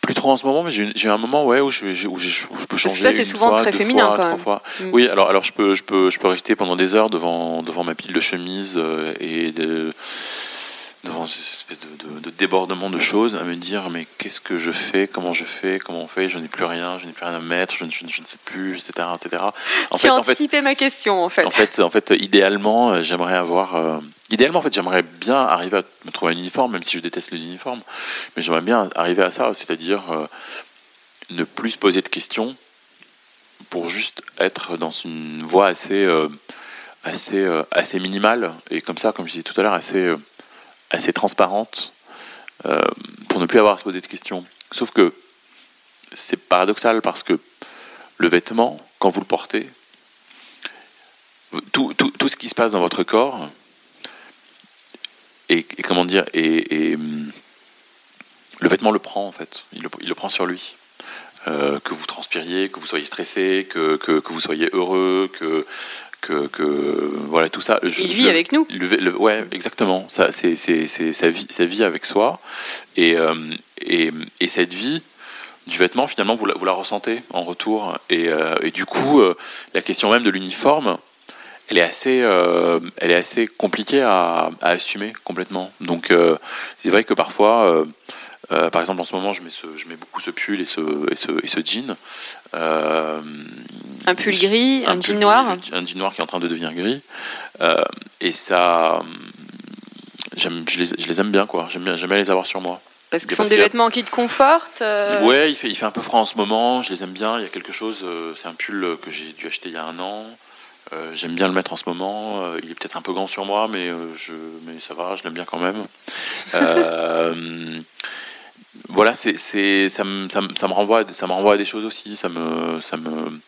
Plus trop en ce moment, mais j'ai un moment ouais, où, je, où, je, peux changer. Ça, c'est souvent très féminin quand même. Mm. Oui, alors, alors je, peux, je, peux, je peux rester pendant des heures devant, devant ma pile de chemises euh, et de devant une espèce de, débordement de choses, à me dire mais qu'est-ce que je fais, comment je fais, comment on fait, je n'ai plus rien, je n'ai plus rien à mettre, je, je, ne sais plus, etc. etc. En tu fait, as anticipé ma question en fait. En fait, en fait idéalement, euh, j'aimerais avoir... Euh, idéalement, en fait, j'aimerais bien arriver à me trouver un uniforme, même si je déteste les uniformes, mais j'aimerais bien arriver à ça, c'est-à-dire euh, ne plus se poser de questions pour juste être dans une voie assez... assez, assez minimale et comme ça, comme je disais tout à l'heure, assez assez transparente euh, pour ne plus avoir à se poser de questions. Sauf que c'est paradoxal parce que le vêtement, quand vous le portez, tout, tout, tout, ce qui se passe dans votre corps, et, comment dire, et, hum, le vêtement le prend en fait, il le, il le prend sur lui. Euh, que vous transpiriez, que vous soyez stressé, que, que, que vous soyez heureux, que que, voilà tout ça. il vit avec nous. ouais, exactement. Ça, c'est, sa vie, sa vie avec soi, et, euh, et, et, cette vie du vêtement, finalement, vous la, vous la ressentez en retour, et, euh, et du coup, euh, la question même de l'uniforme, elle est assez, elle est assez compliquée à, à assumer complètement. Donc c'est vrai que parfois, euh, par exemple en ce moment, je mets, ce, je mets beaucoup ce pull et ce, et ce, et ce jean. Euh, Un pull gris, un, pull jean gris, noir. un jean noir qui est en train de devenir gris. Euh, et ça, je, les, je les aime bien quoi. J'aime bien, les avoir sur moi. Parce que ce sont des a- vêtements qui te confortent. Ouais, il fait, il fait un peu froid en ce moment, je les aime bien. Il y a quelque chose, c'est un pull que j'ai dû acheter il y a un an. Euh, J'aime bien le mettre en ce moment. Euh, il est peut-être un peu grand sur moi, mais, euh, je, mais ça va, je l'aime bien quand même. Voilà, c'est, c'est, ça, me, ça, me, ça me renvoie, à- ça me renvoie à des choses aussi. Ça me, ça me,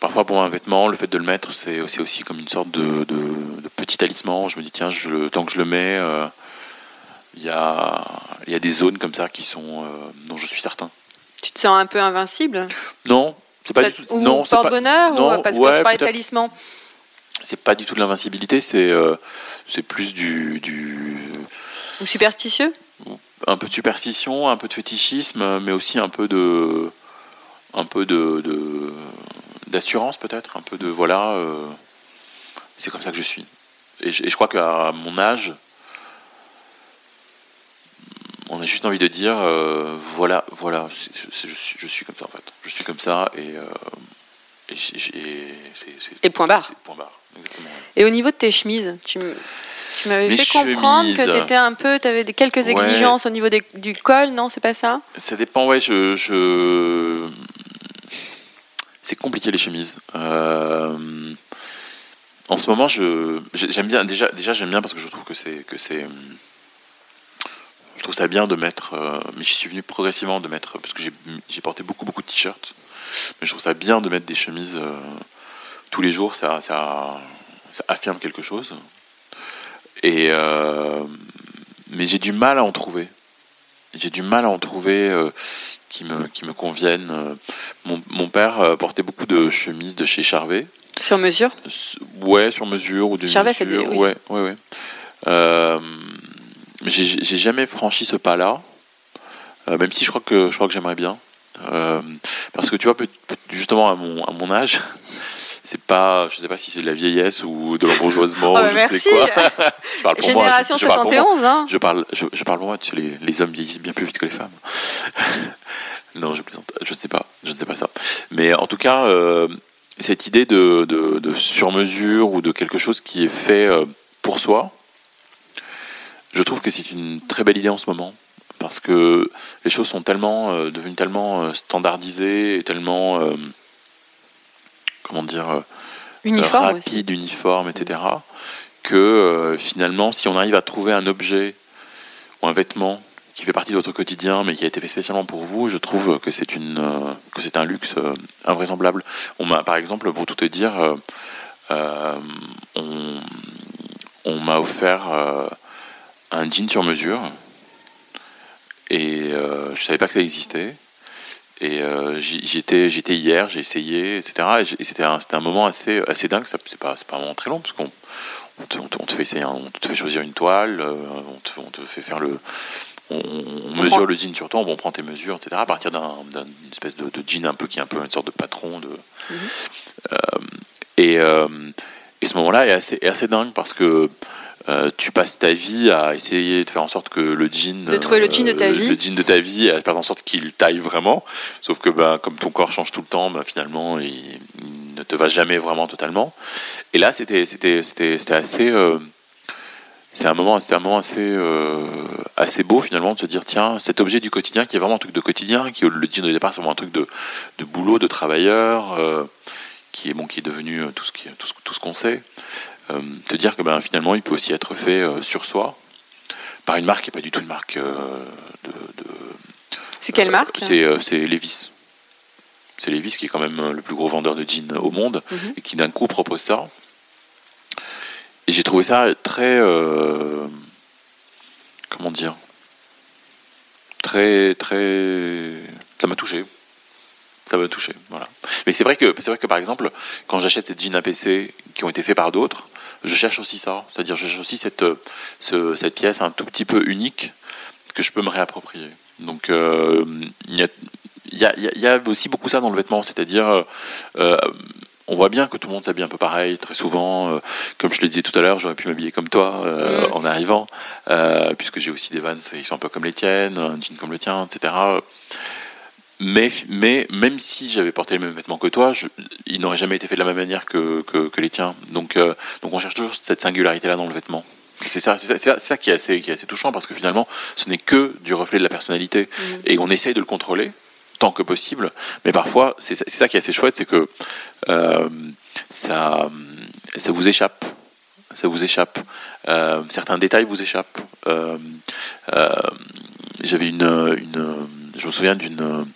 parfois pour un vêtement, le fait de le mettre, c'est, c'est aussi comme une sorte de, de, de petit talisman. Je me dis, tiens, je, tant que je le mets, euh, il y, a, y a des zones comme ça qui sont, euh, dont je suis certain. Tu te sens un peu invincible? Non, c'est pas Ça- du tout. Ou non, c'est pas- porte-bonheur ou Parce que ouais, quand tu parlais de talisman? C'est pas du tout de l'invincibilité, c'est euh, c'est plus du, du Ou superstitieux? Un peu de superstition, un peu de fétichisme, mais aussi un peu de un peu de de- d'assurance peut-être, un peu de voilà. euh, c'est comme ça que je suis. Et je, et je crois qu'à mon âge, on a juste envie de dire euh, voilà, voilà, je, je suis, je suis comme ça en fait. Je suis comme ça et, euh, et point barre. c'est Point barre, exactement. Et au niveau de tes chemises, tu, tu m'avais fait comprendre que tu étais un peu, tu avais quelques Ouais. exigences au niveau des- du col, non C'est pas ça? Ça dépend, ouais, je. je... C'est compliqué les chemises. Euh, En ce moment, je j'ai- j'aime bien. Déjà, déjà j'aime bien parce que je trouve que c'est que c'est. Je trouve ça bien de mettre. euh, Mais j'y suis venu progressivement de mettre parce que j'ai j'ai porté beaucoup beaucoup de t-shirts. Mais je trouve ça bien de mettre des chemises euh, tous les jours. Ça ça ça affirme quelque chose. Et euh, mais j'ai du mal à en trouver. J'ai du mal à en trouver euh, qui, me, qui me conviennent. Mon, mon père euh, portait beaucoup de chemises de chez Charvet. Sur mesure? Ouais, sur mesure ou de Charvet fait des- oui. Ouais, ouais, ouais. Euh, j'ai jamais franchi ce pas-là, même si je crois que je crois que j'aimerais bien. Parce que tu vois, justement à mon, à mon âge, c'est pas, je sais pas si c'est de la vieillesse ou de l'embourgeoisement, Oh, ou bah je ne merci. sais quoi. je parle pour moi, Génération je- je parle pour moi. 71, hein Je parle, je, je parle pour moi, les, les hommes vieillissent bien plus vite que les femmes. non, je plaisante, je ne sais pas, je ne sais pas ça. Mais en tout cas, euh, cette idée de, de, de sur-mesure ou de quelque chose qui est fait euh, pour soi, je trouve que c'est une très belle idée en ce moment. Parce que les choses sont tellement euh, devenues tellement standardisées et tellement, euh, comment dire, euh, Uniforme aussi. rapide, uniforme, etc. Que euh, finalement, si on arrive à trouver un objet ou un vêtement qui fait partie de votre quotidien, mais qui a été fait spécialement pour vous, je trouve que c'est une euh, que c'est un luxe invraisemblable. On m'a, par exemple, pour tout te dire, euh, on, on m'a offert euh, un jean sur mesure et euh, je savais pas que ça existait. Et euh, j'y j'y étais, j'y étais hier, j'ai essayé, etc. Et, c'était un, moment assez, assez dingue. Ça- C'est pas, pas un moment très long parce qu'on on te, on fait essayer, on te fait choisir une toile, euh, on, te, on te fait faire le, on, mesure le jean sur toi, on prend tes mesures, etc. À partir d'un, d'une espèce de, de jean un peu qui est un peu une sorte de patron de. Mhm. Euh, et, euh, et ce moment-là est assez, est assez dingue parce que euh, tu passes ta vie à essayer de faire en sorte que le jean, De trouver le jean de ta euh, vie. le jean de ta vie, et à faire en sorte qu'il taille vraiment. Sauf que ben, comme ton corps change tout le temps, ben, finalement, il, il ne te va jamais vraiment totalement. Et là, c'était c'était c'était c'était assez. euh, c'est un moment, c'était un moment assez, euh, assez beau finalement de se dire tiens cet objet du quotidien qui est vraiment un truc de quotidien, qui le jean au départ c'est vraiment un truc de, de boulot, de travailleur, qui est bon, qui est devenu tout ce qui, tout ce, tout ce qu'on sait. Euh, te dire que ben finalement il peut aussi être fait euh, sur soi par une marque qui n'est pas du tout une marque euh, de, de, C'est quelle marque c'est euh, c'est Levis. C'est Levis qui est quand même euh, le plus gros vendeur de jeans au monde Mhm. et qui d'un coup propose ça. Et j'ai trouvé ça très. euh, comment dire? Très, très. Ça m'a touché. Ça m'a touché, voilà. Mais c'est vrai que c'est vrai que par exemple, quand j'achète des jeans APC qui ont été faits par d'autres, je cherche aussi ça. C'est-à-dire, je cherche aussi cette, euh, ce- cette pièce un tout petit peu unique que je peux me réapproprier. Donc, euh, il y, a, il y, a, il y a aussi beaucoup ça dans le vêtement, c'est-à-dire, euh, on voit bien que tout le monde s'habille un peu pareil, très souvent. euh, comme je le disais tout à l'heure, j'aurais pu m'habiller comme toi euh, Mm. en arrivant, euh, puisque j'ai aussi des vans, ils sont un peu comme les tiennes, un jean comme le tien, etc. Mais, mais même si j'avais porté les mêmes vêtements que toi, je, ils n'auraient jamais été faits de la même manière que, que, que les tiens. Donc, euh, donc on cherche toujours cette singularité-là dans le vêtement. C'est ça, c'est ça, qui, est assez, qui est assez touchant parce que finalement, ce n'est que du reflet de la personnalité. Et on essaye de le contrôler tant que possible. Mais parfois, c'est ça, qui est assez chouette, c'est que euh, ça, ça vous échappe. Ça vous échappe. Euh, certains détails vous échappent. J'avais une, une, je me souviens d'une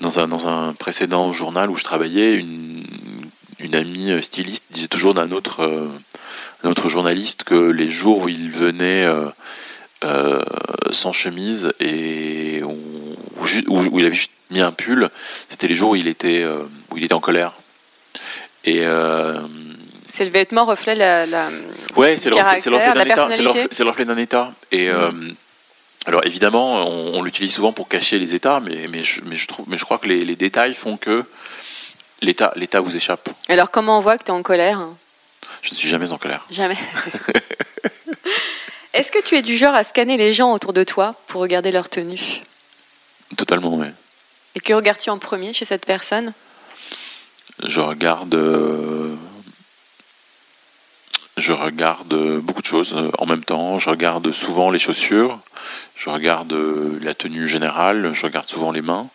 dans un, dans un précédent journal où je travaillais, une, une amie styliste disait toujours d'un autre, euh, autre journaliste que les jours où il venait euh, euh, sans chemise et où, il avait juste mis un pull, c'était les jours où il était, euh, où il était en colère. Et euh, C'est le vêtement reflet la, la- Ouais, c'est le reflet, c'est le reflet caractère, d'un état. C'est le reflet, d'un état. Et euh, alors évidemment, on, on l'utilise souvent pour cacher les états, mais, mais, je, mais, je, trouve, mais je crois que les, les détails font que l'état, l'état vous échappe. Alors comment on voit que tu es en colère? Je ne suis jamais en colère. Jamais. Est-ce que tu es du genre à scanner les gens autour de toi pour regarder leur tenue? Totalement, oui. Et que regardes-tu en premier chez cette personne? Je regarde. euh, je regarde beaucoup de choses euh, en même temps. Je regarde souvent les chaussures. Je regarde euh, la tenue générale. Je regarde souvent les mains.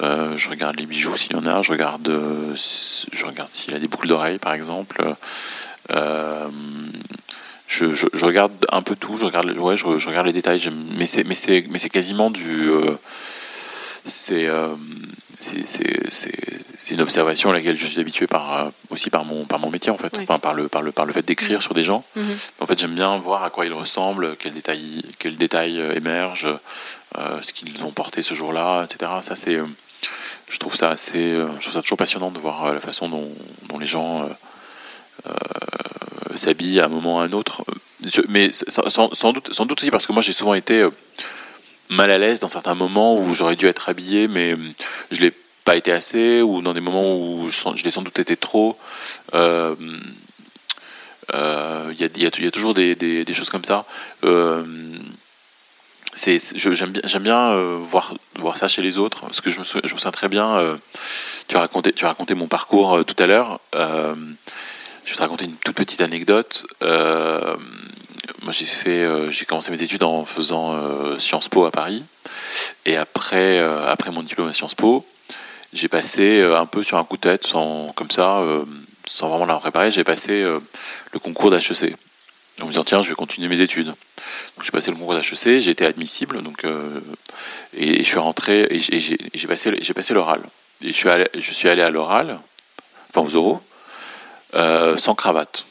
Euh, je regarde les bijoux s'il y en a. Je regarde, je regarde s'il a des boucles d'oreilles, par exemple. Je, regarde un peu tout. Je regarde, ouais, je, regarde les détails. Mais c'est, mais c'est, quasiment du. c'est, c'est, une observation à laquelle je suis habitué par, euh, aussi par mon, par mon métier en fait, Oui. enfin, par, le, par, le, par le fait d'écrire sur des gens. Mhm. En fait, j'aime bien voir à quoi ils ressemblent, quels détails, quels détails euh, émergent, euh, ce qu'ils ont porté ce jour-là, etc. Ça, c'est, je trouve ça assez, je trouve ça toujours passionnant de voir la façon dont, dont les gens euh, s'habillent à un moment ou à un autre. Mais sans, doute, sans doute aussi parce que moi, j'ai souvent été mal à l'aise dans certains moments où j'aurais dû être habillé, mais euh, je l'ai pas été assez, ou dans des moments où je, l'ai sans doute été trop. Euh, euh, Il y, a, toujours des, choses comme ça. Je- j'aime bien, euh, voir, ça chez les autres, parce que je me, souviens, très bien. euh, tu, as raconté, mon parcours tout à l'heure. Je vais te raconter une toute petite anecdote. Moi, j'ai fait, euh, j'ai commencé mes études en faisant euh, Sciences Po à Paris, et après, euh, après mon diplôme à Sciences Po, j'ai passé un peu sur un coup de tête, sans, comme ça, sans vraiment l'avoir préparé, j'ai passé le concours d'HEC. En me disant, tiens, je vais continuer mes études. J'ai passé le concours d'HEC, j'ai été admissible, donc, et, je suis rentré, et j'ai, passé, passé l'oral. Et je suis allé, je suis allé à l'oral, enfin aux oraux, sans cravate.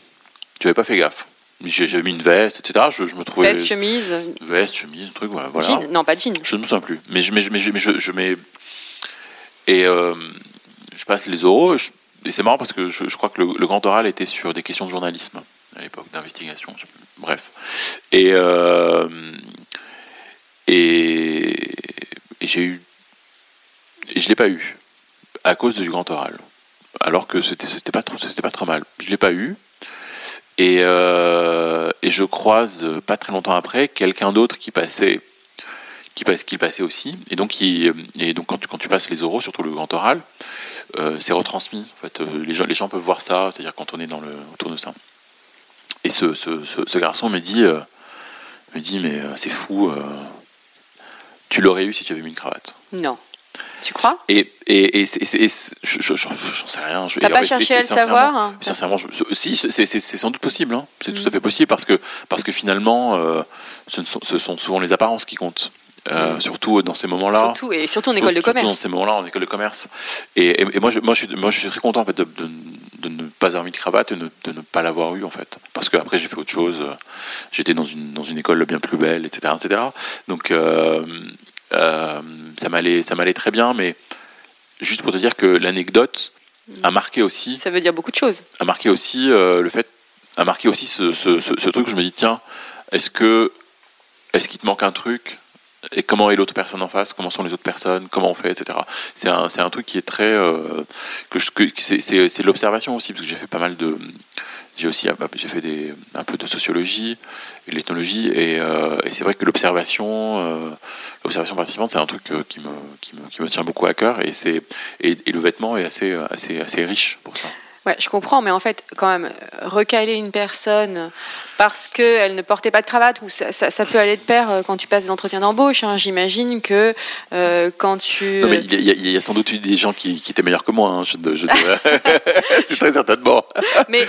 Je n'avais pas fait gaffe. J'ai, j'avais mis une veste, etc. Je, je me trouvais. Veste, chemise, Veste, chemise, un truc, voilà. jean? Non, pas jean. Je ne me souviens plus. Mais je, mais, je- mais je, mais je, je mets. Et euh, je passe les oraux. Et c'est marrant parce que je, je crois que le, le grand oral était sur des questions de journalisme à l'époque, d'investigation. Bref. Et, euh, et, et j'ai eu. Et je ne l'ai pas eu à cause du grand oral. Alors que c'était pas, trop- pas trop mal. Je ne l'ai pas eu. Et, euh, et je croise euh, pas très longtemps après quelqu'un d'autre qui passait qui passe qui passait aussi. Et donc qui et donc quand tu, passes les oraux surtout le grand oral euh, c'est retransmis en fait. Euh, les gens les gens peuvent voir ça c'est-à-dire quand on est dans le autour de ça. Et ce, garçon me dit euh, me dit mais euh, c'est fou euh, tu l'aurais eu si tu avais mis une cravate. Non. Tu crois? Et et, et, j'en sais rien T'as pas cherché à le savoir hein? Sincèrement, je, si, c'est- sans doute possible. hein. C'est tout à fait possible parce que, parce que finalement, euh, ce, sont, ce sont souvent les apparences qui comptent. Euh, Surtout dans ces moments-là. Surtout, et surtout en école de Surtout commerce. dans ces moments-là, en école de commerce. Et, et- et moi, je, moi, je suis, moi, je suis très content en fait, de, de- de ne pas avoir mis de cravate et de, de ne pas l'avoir eu en fait. Parce qu'après, j'ai fait autre chose. J'étais dans une, dans une école bien plus belle, etc. etc. Donc, euh, ça m'allait ça m'allait très bien. Mais juste pour te dire que l'anecdote a marqué aussi Ça veut dire beaucoup de choses. a marqué aussi euh, le fait a marqué aussi ce, ce, ce- ce truc où je me dis tiens est-ce que est-ce qu'il te manque un truc? Et comment est l'autre personne en face, comment sont les autres personnes, comment on fait, etc. C'est un, un truc qui est très. euh, que que, c'est, c'est, c'est de l'observation aussi, parce que j'ai fait pas mal de. J'ai aussi j'ai fait des, un peu de sociologie et de l'ethnologie, et, euh, et c'est vrai que l'observation, euh, l'observation participante, c'est un truc euh, qui, me, qui, me, qui me tient beaucoup à cœur, et, et, et le vêtement est assez, assez, assez riche pour ça. Ouais, je comprends, mais en fait, quand même, recaler une personne parce qu'elle ne portait pas de cravate, ou ça, ça- ça peut aller de pair euh, quand tu passes des entretiens d'embauche. hein. J'imagine que euh, quand tu. Non, mais il y, a, il y a sans doute eu des gens qui, qui étaient meilleurs que moi, hein, je, je dirais. c'est très certainement. Mais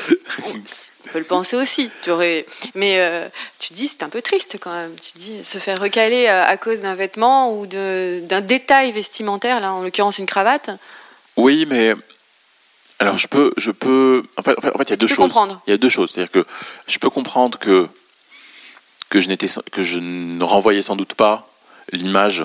on peut le penser aussi. Tu aurais... Mais euh, tu te dis, c'est un peu triste quand même. Tu te dis, se faire recaler à, à cause d'un vêtement ou d'un détail vestimentaire, là, en l'occurrence une cravate. Oui, mais alors je peux, je peux. En fait, en il y a deux peux choses. comprendre. Il y a deux choses, c'est-à-dire que je peux comprendre que que je n'étais, que je ne renvoyais sans doute pas l'image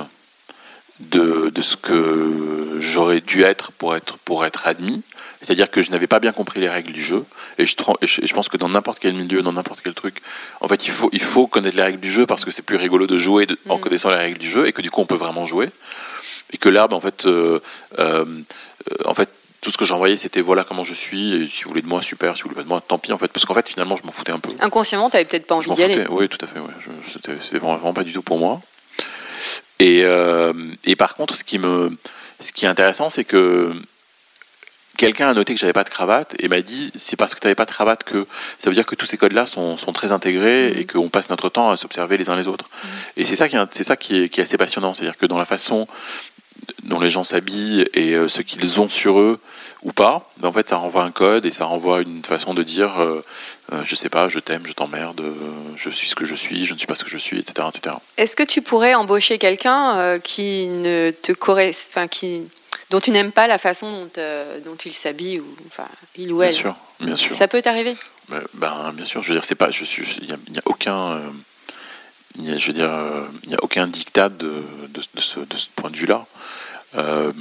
de, de ce que j'aurais dû être pour être pour être admis. C'est-à-dire que je n'avais pas bien compris les règles du jeu. Et je, et je, pense que dans n'importe quel milieu, dans n'importe quel truc, en fait, il faut, il faut connaître les règles du jeu parce que c'est plus rigolo de jouer de- en Mm. connaissant les règles du jeu et que du coup, on peut vraiment jouer. Et que là, ben, en fait, euh, euh, en fait, tout ce que j'envoyais, c'était voilà comment je suis. Et si vous voulez de moi, super. Si vous voulez pas de moi, tant pis. En fait, parce qu'en fait, finalement, je m'en foutais un peu. Inconsciemment, tu n'avais peut-être pas envie d'y aller. Oui, tout à fait. Ouais. C'était c'était vraiment, pas du tout pour moi. Et, euh, et par contre, ce qui, me, ce qui est intéressant, c'est que quelqu'un a noté que j'avais pas de cravate et m'a dit c'est parce que tu n'avais pas de cravate que ça veut dire que tous ces codes-là sont, sont très intégrés Mhm. et qu'on passe notre temps à s'observer les uns les autres. Et c'est ça qui est, c'est ça qui est, qui est assez passionnant, c'est-à-dire que dans la façon dont les gens s'habillent et euh, ce qu'ils ont sur eux ou pas, ben, en fait, ça renvoie un code et ça renvoie une façon de dire, euh, euh, je sais pas, je t'aime, je t'emmerde, euh, je suis ce que je suis, je ne suis pas ce que je suis, etc., etc. Est-ce que tu pourrais embaucher quelqu'un euh, qui ne te correspond, enfin qui dont tu n'aimes pas la façon dont, dont il s'habille ou enfin il ou Bien elle? sûr, bien sûr. Ça peut t'arriver? Ben, ben, bien sûr, je veux dire, c'est pas, je suis, il n'y a, aucun, je veux dire, il n'y a aucun dictat de, de, de ce, de ce point de vue-là. Euh,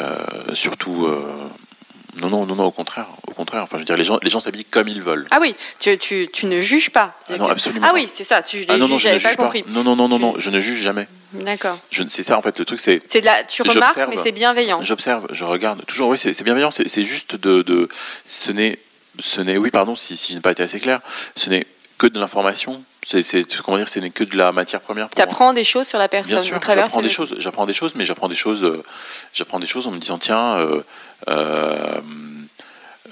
euh, surtout, euh, non, non, non, non, au contraire, au contraire. Enfin, je veux dire, les gens, les gens s'habillent comme ils veulent. Ah oui, tu, tu, tu ne juges pas. Ah non, absolument Ah oui, c'est ça. Tu les Ah non, non, je ne juge pas. compris. Non, non, non, non, Tu- non, je ne juge jamais. D'accord. Je- C'est ça, en fait, le truc, c'est, C'est de la, tu remarques, mais c'est bienveillant. J'observe, je regarde. Toujours, oui, c'est bienveillant. C'est c'est juste de, de- ce n'est, ce n'est, oui, pardon, si, si je n'ai pas été assez clair, ce n'est que de l'information. C'est, comment dire, ce n'est que de la matière première. Tu apprends des choses sur la personne Bien sûr, j'apprends des choses. J'apprends des choses, mais j'apprends des choses. euh, j'apprends des choses en me disant tiens, euh, euh,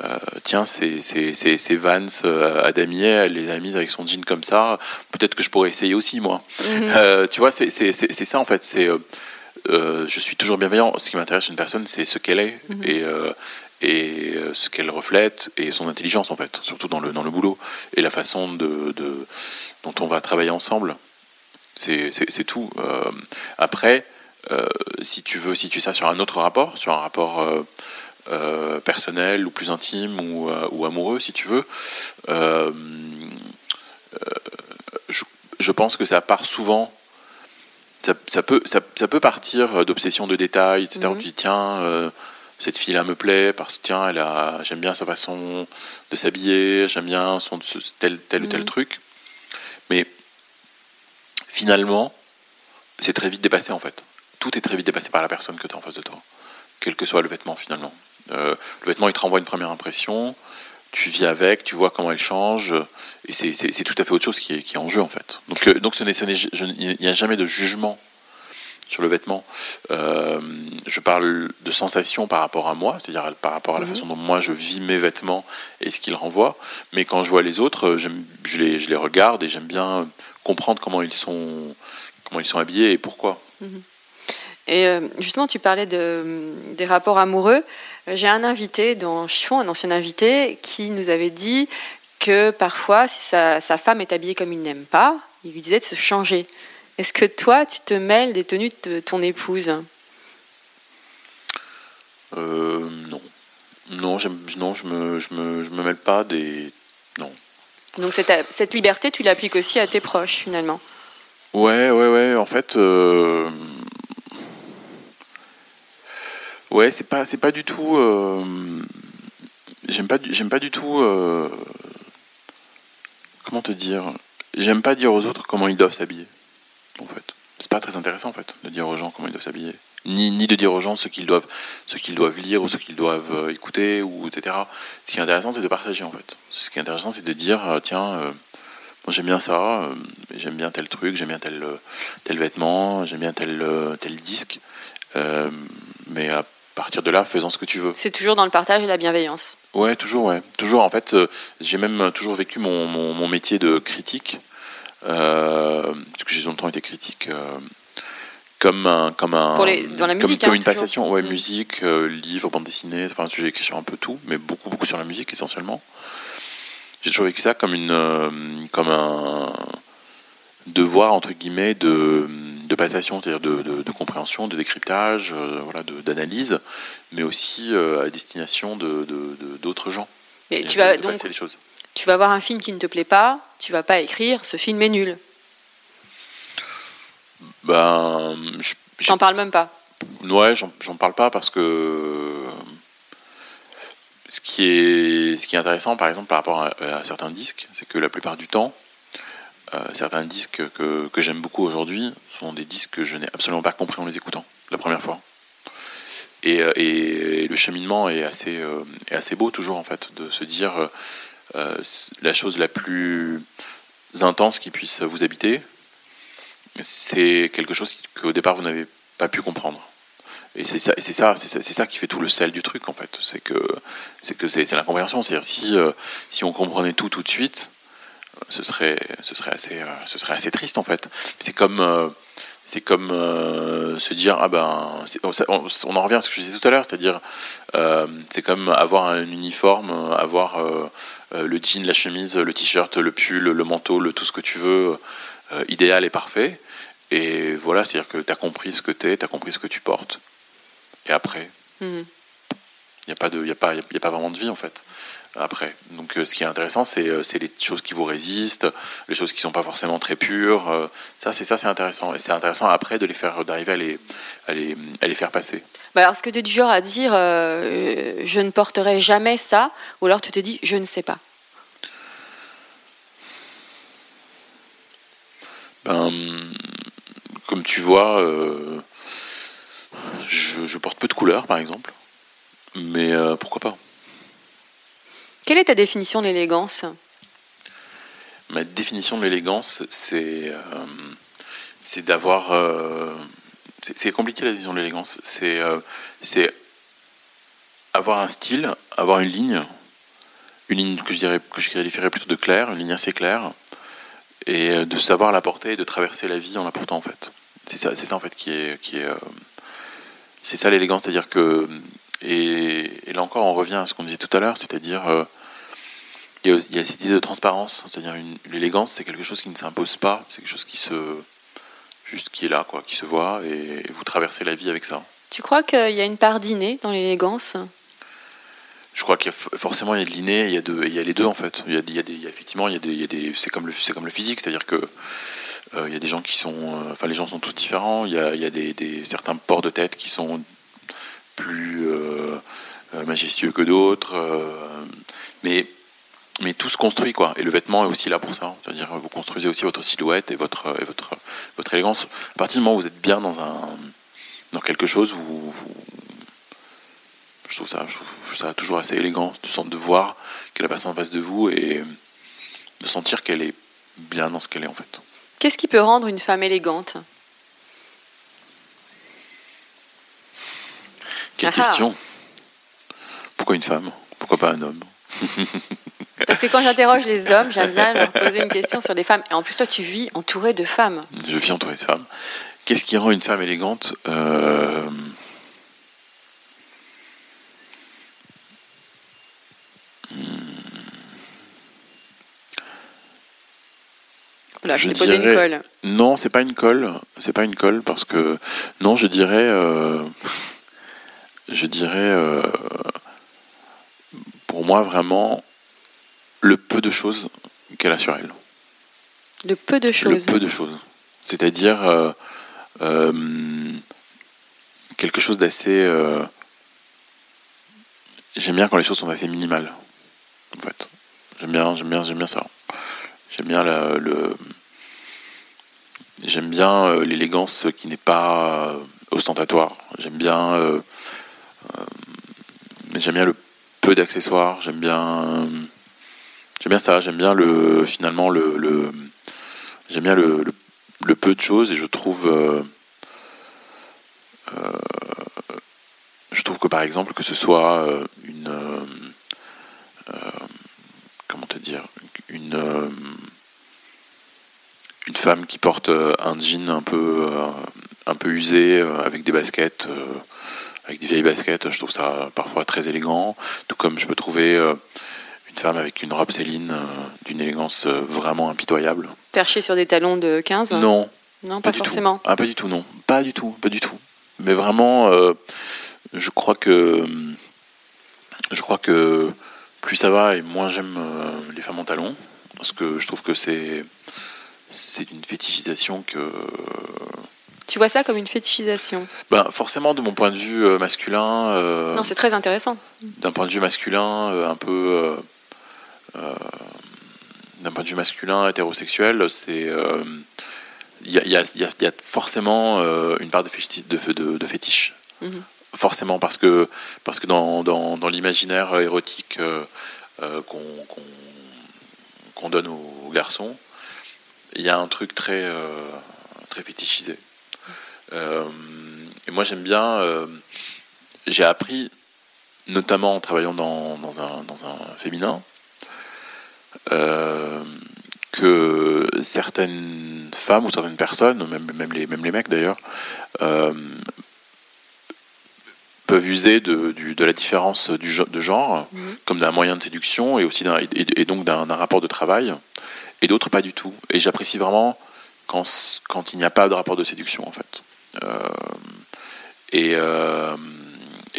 euh, tiens, c'est Vance euh, Adamier, elle les a mises avec son jean comme ça. Peut-être que je pourrais essayer aussi moi. Mhm. Tu vois, c'est ça en fait. C'est je suis toujours bienveillant. Ce qui m'intéresse une personne, c'est ce qu'elle est Mhm. et et euh, ce qu'elle reflète et son intelligence en fait, surtout dans le dans le boulot et la façon de, de dont on va travailler ensemble. C'est tout. Euh, après, euh, si tu veux situer ça sur un autre rapport, sur un rapport euh, personnel ou plus intime ou, ou amoureux, si tu veux, je, je pense que ça part souvent. Ça, ça peut, ça, ça peut partir d'obsession de détails, etc. Te dit tiens, euh, cette fille-là me plaît parce que tiens, elle a, j'aime bien sa façon de s'habiller, j'aime bien son tel tel ou tel Mhm. truc. Mais finalement, c'est très vite dépassé en fait. Tout est très vite dépassé par la personne que tu as en face de toi, quel que soit le vêtement finalement. Euh, le vêtement, il te renvoie une première impression, tu vis avec, tu vois comment elle change, et c'est- tout à fait autre chose qui est, qui est en jeu en fait. Donc, euh, donc ce n'est- il n'y a jamais de jugement sur le vêtement. Euh, je parle de sensation par rapport à moi, c'est-à-dire par rapport à la Mhm. façon dont moi je vis mes vêtements et ce qu'ils renvoient. Mais quand je vois les autres, euh, je les, je les regarde et j'aime bien comprendre comment ils sont, comment ils sont habillés et pourquoi. Et euh, justement, tu parlais de, des rapports amoureux. Euh, J'ai un invité dans Chiffon, un ancien invité, qui nous avait dit que parfois, si sa, sa femme est habillée comme il n'aime pas, il lui disait de se changer. Est-ce que toi, tu te mêles des tenues de ton épouse Euh, non. Non, je me, je me, je me mêle pas des. Non. Donc cette, cette liberté, tu l'appliques aussi à tes proches, finalement. Ouais, ouais, ouais. En fait, euh, ouais, c'est pas, c'est pas du tout. euh, J'aime pas, du- j'aime pas du tout. Comment te dire? J'aime pas dire aux autres comment ils doivent s'habiller. Pas très intéressant en fait de dire aux gens comment ils doivent s'habiller, ni, ni de dire aux gens ce qu'ils doivent, ce qu'ils doivent lire ou ce qu'ils doivent euh, écouter ou etc. Ce qui est intéressant, c'est de partager en fait. Ce qui est intéressant, c'est de dire euh, tiens, euh, j'aime bien ça, euh, j'aime bien tel truc, j'aime bien tel tel vêtement, j'aime bien tel tel disque, mais à partir de là, faisons ce que tu veux. C'est toujours dans le partage et la bienveillance. Ouais, toujours, ouais. Toujours, en fait, j'ai même toujours vécu mon, mon, mon métier de critique, parce que j'ai longtemps été critique, euh, comme un. Comme un Pour les- dans la musique, Comme, hein, une toujours. passation, ouais, Mm. musique, euh, livre, bande dessinée, enfin, j'ai écrit sur un peu tout, mais beaucoup, beaucoup sur la musique essentiellement. J'ai toujours vécu ça comme, une, euh, comme un devoir, entre guillemets, de, de passation, c'est-à-dire de, de- de compréhension, de décryptage, euh, voilà, d'analyse, mais aussi euh, à destination de- d'autres gens. Et tu vas donc passer les choses. Tu vas voir un film qui ne te plaît pas, tu vas pas écrire ce film est nul. Ben, J'en parle même pas. ouais, j'en parle pas parce que ce qui est, ce qui est intéressant, par exemple, par rapport à, à certains disques, c'est que la plupart du temps, euh, certains disques que, que j'aime beaucoup aujourd'hui sont des disques que je n'ai absolument pas compris en les écoutant la première fois. Et, euh, et le cheminement est assez, euh, est assez beau toujours en fait de se dire la chose la plus intense qui puisse vous habiter, c'est quelque chose qu'au départ vous n'avez pas pu comprendre. Et c'est ça, ça, ça, ça qui fait tout le sel du truc en fait. C'est que c'est que c'est c'est la compréhension. C'est-à-dire si euh, si on comprenait tout tout de suite, euh, ce serait ce serait assez euh, ce serait assez triste en fait. C'est comme euh, c'est comme euh, se dire ah ben on, on- en revient à ce que je disais tout à l'heure, c'est-à-dire euh, c'est comme avoir un uniforme, avoir euh, euh, le jean, la chemise, le t-shirt, le pull, le manteau, le tout ce que tu veux, euh, idéal et parfait. Et voilà, c'est-à-dire que tu as compris ce que tu es, tu as compris ce que tu portes. Et après, Mhm. il n'y a, pas de- y a, pas- y a pas vraiment de vie en fait. Après. Donc euh, ce qui est intéressant, c'est euh, c'est les choses qui vous résistent, les choses qui ne sont pas forcément très pures. euh, ça, c'est ça, c'est intéressant. Et c'est intéressant après de les faire, d'arriver à les, à, les, à les faire passer. Bah alors, est-ce que tu es du genre à dire euh, je ne porterai jamais ça ou alors tu te dis je ne sais pas Ben, comme tu vois, euh, je, je porte peu de couleurs, par exemple. Mais euh, pourquoi pas? Quelle est ta définition de l'élégance? Ma définition de l'élégance, c'est euh, d'avoir. euh, c'est- compliqué la définition de l'élégance. C'est euh, avoir un style, avoir une ligne, une ligne que je dirais que je qualifierais plutôt de claire, une ligne assez claire, et de savoir la porter et de traverser la vie en la portant en fait. C'est ça, ça en fait qui est qui est euh, c'est ça l'élégance, c'est-à-dire que et, là encore on revient à ce qu'on disait tout à l'heure, c'est-à-dire il y, a, il y a cette idée de transparence, c'est-à-dire une- l'élégance, c'est quelque chose qui ne s'impose pas, c'est quelque chose qui se juste qui est là, quoi, qui se voit, et, vous traversez la vie avec ça. Tu crois qu'il y a une part d'inné dans l'élégance Je crois qu'il y a forcément il y a de l'inné, il y a de, il y a les deux en fait. Il y a, il y a des, il y a effectivement il y a des, il y a des, c'est comme le, c'est comme le physique, c'est-à-dire que euh, il y a des gens qui sont, euh, enfin les gens sont tous différents. Il y a, il y a des, des- certains ports de tête qui sont plus euh, euh, majestueux que d'autres, euh, mais mais tout se construit quoi. Et le vêtement est aussi là pour ça. C'est-à-dire vous construisez aussi votre silhouette et votre et votre votre élégance. À partir du moment où vous êtes bien dans un dans quelque chose, vous, vous je trouve ça, je trouve ça toujours assez élégant de, sent- de voir que la personne en face de vous et de sentir qu'elle est bien dans ce qu'elle est en fait. Qu'est-ce qui peut rendre une femme élégante? Quelle Ah ah. question Pourquoi une femme? Pourquoi pas un homme? Parce que quand j'interroge les hommes, j'aime bien leur poser une question sur les femmes. Et en plus, toi, tu vis entouré de femmes. Je vis entouré de femmes. Qu'est-ce qui rend une femme élégante Euh, Voilà, je, Je t'ai posé une colle. Non, c'est pas une colle. C'est pas une colle parce que non, je dirais, euh, je dirais, euh, pour moi vraiment le peu de choses qu'elle a sur elle. Le peu de choses. Le peu de choses. C'est-à-dire euh, euh, quelque chose d'assez. euh, J'aime bien quand les choses sont assez minimales. En fait, j'aime bien, j'aime bien, j'aime bien ça. J'aime bien la- le j'aime bien l'élégance qui n'est pas ostentatoire. J'aime bien, j'aime bien le peu d'accessoires. J'aime bien, j'aime bien ça. J'aime bien le finalement le, j'aime bien le, peu de choses et je trouve, euh, euh, je trouve que par exemple que ce soit euh, une, comment te dire, une une femme qui porte un jean un peu un peu usé avec des baskets avec des vieilles baskets je trouve ça parfois très élégant tout comme je peux trouver une femme avec une robe Céline euh, d'une élégance euh, vraiment impitoyable Perché sur des talons de 15 non Non, pas, du forcément. tout. Ah, pas du tout, non. Pas du tout, pas du tout. Mais vraiment, euh, je crois que je crois que plus ça va et moins j'aime les femmes en talons, parce que je trouve que c'est c'est une fétichisation que Tu vois ça comme une fétichisation? Ben, forcément de mon point de vue masculin euh, Non, c'est très intéressant. d'un point de vue masculin euh, un peu d'un point de vue masculin hétérosexuel c'est euh, il y, a, y y y forcément euh, une part de, fétiche, de, de- de fétiche Mhm. forcément parce que parce que dans, dans, dans l'imaginaire érotique euh, euh, qu'on qu'on donne aux garçons il y a un truc très euh, très fétichisé Euh, et moi j'aime bien euh, j'ai appris notamment en travaillant dans, dans un, dans un féminin, euh, que certaines femmes ou certaines personnes, même, même, les, même les mecs d'ailleurs, euh, peuvent user de, du- de la différence du, de genre Mhm. comme d'un moyen de séduction et, aussi et, et donc d'un rapport de travail, et d'autres pas du tout. Et j'apprécie vraiment quand, quand il n'y a pas de rapport de séduction en fait. Euh, et,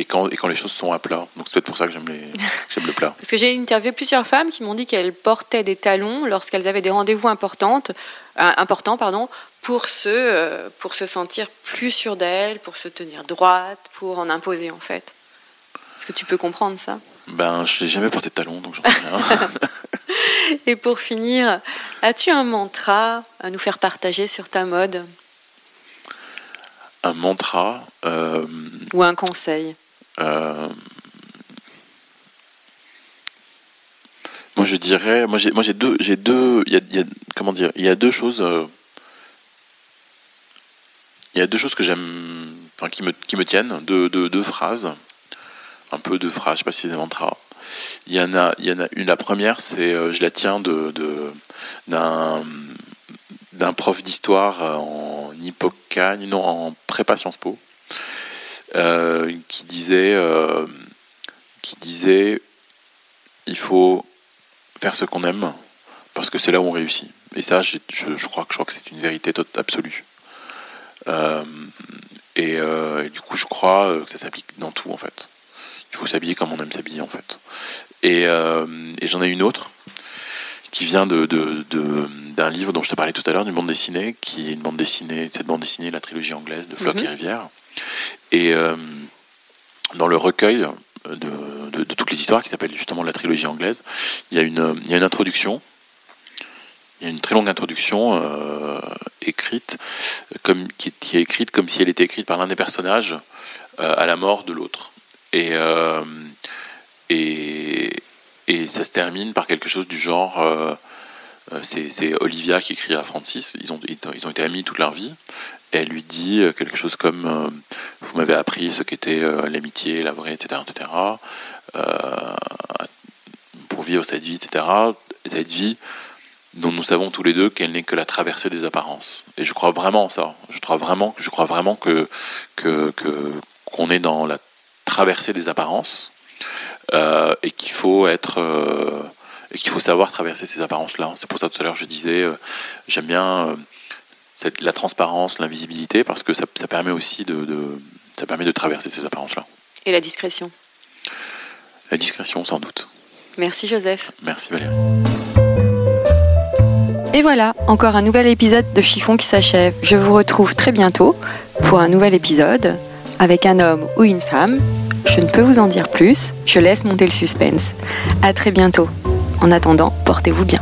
et, quand, et quand les choses sont à plat. Donc c'est peut-être pour ça que j'aime les- j'aime le plat. Parce que j'ai interviewé plusieurs femmes qui m'ont dit qu'elles portaient des talons lorsqu'elles avaient des rendez-vous importantes, euh, importants pardon, pour, se, euh, pour se sentir plus sûres d'elles, pour se tenir droite, pour en imposer en fait. Est-ce que tu peux comprendre ça? Ben, je n'ai jamais porté de talons, donc j'en sais rien. Et pour finir, as-tu un mantra à nous faire partager sur ta mode? Un mantra. euh, ou un conseil? Moi, je dirais. Moi, j'ai, moi, j'ai deux. J'ai deux. Y a, comment dire Il y a deux choses. euh, il y a deux choses que j'aime. Enfin, qui me, qui me tiennent. Deux, deux, deux phrases. Un peu deux phrases. Je sais pas si c'est des. Il y en a, il y en a une. La première, c'est. euh, je la tiens de, d'un d'un prof d'histoire euh, en Hippocagne, non, en prépa Sciences Po, euh, qui disait, euh, qui disait, il faut faire ce qu'on aime parce que c'est là où on réussit. Et ça, je, je crois que je crois que c'est une vérité tot- absolue. Euh, et, euh, et du coup, je crois que ça s'applique dans tout en fait. Il faut s'habiller comme on aime s'habiller en fait. Et, et j'en ai une autre qui vient de, de- de- d'un livre dont je te parlais tout à l'heure, d'une bande dessinée, qui est une bande dessinée, cette bande dessinée, la trilogie anglaise de Flock Mhm. et Rivière. Et euh, dans le recueil de, toutes les histoires, qui s'appelle justement la trilogie anglaise, il y a une, introduction, il y a une très longue introduction euh, écrite, comme, qui, est écrite comme si elle était écrite par l'un des personnages euh, à la mort de l'autre. Et, et, et ça se termine par quelque chose du genre c'est, Olivia qui écrit à Francis, ils ont, ils ont été amis toute leur vie, elle lui dit euh, quelque chose comme euh, Vous m'avez appris ce qu'était euh, l'amitié, la vraie, etc. etc. pour vivre cette vie, etc. Cette vie dont nous savons tous les deux qu'elle n'est que la traversée des apparences. Et je crois vraiment en ça. Je crois vraiment, je crois vraiment que, que, que- qu'on est dans la traversée des apparences et qu'il faut être et qu'il faut savoir traverser ces apparences-là. C'est pour ça tout à l'heure je disais j'aime bien cette- la transparence, l'invisibilité parce que ça, ça permet aussi de, de- ça permet de traverser ces apparences-là. Et la discrétion. La discrétion sans doute. Merci Joseph. Merci Valérie. Et voilà, encore un nouvel épisode de Chiffon qui s'achève. Je vous retrouve très bientôt pour un nouvel épisode avec un homme ou une femme. Je ne peux vous en dire plus, je laisse monter le suspense. À très bientôt. En attendant, portez-vous bien.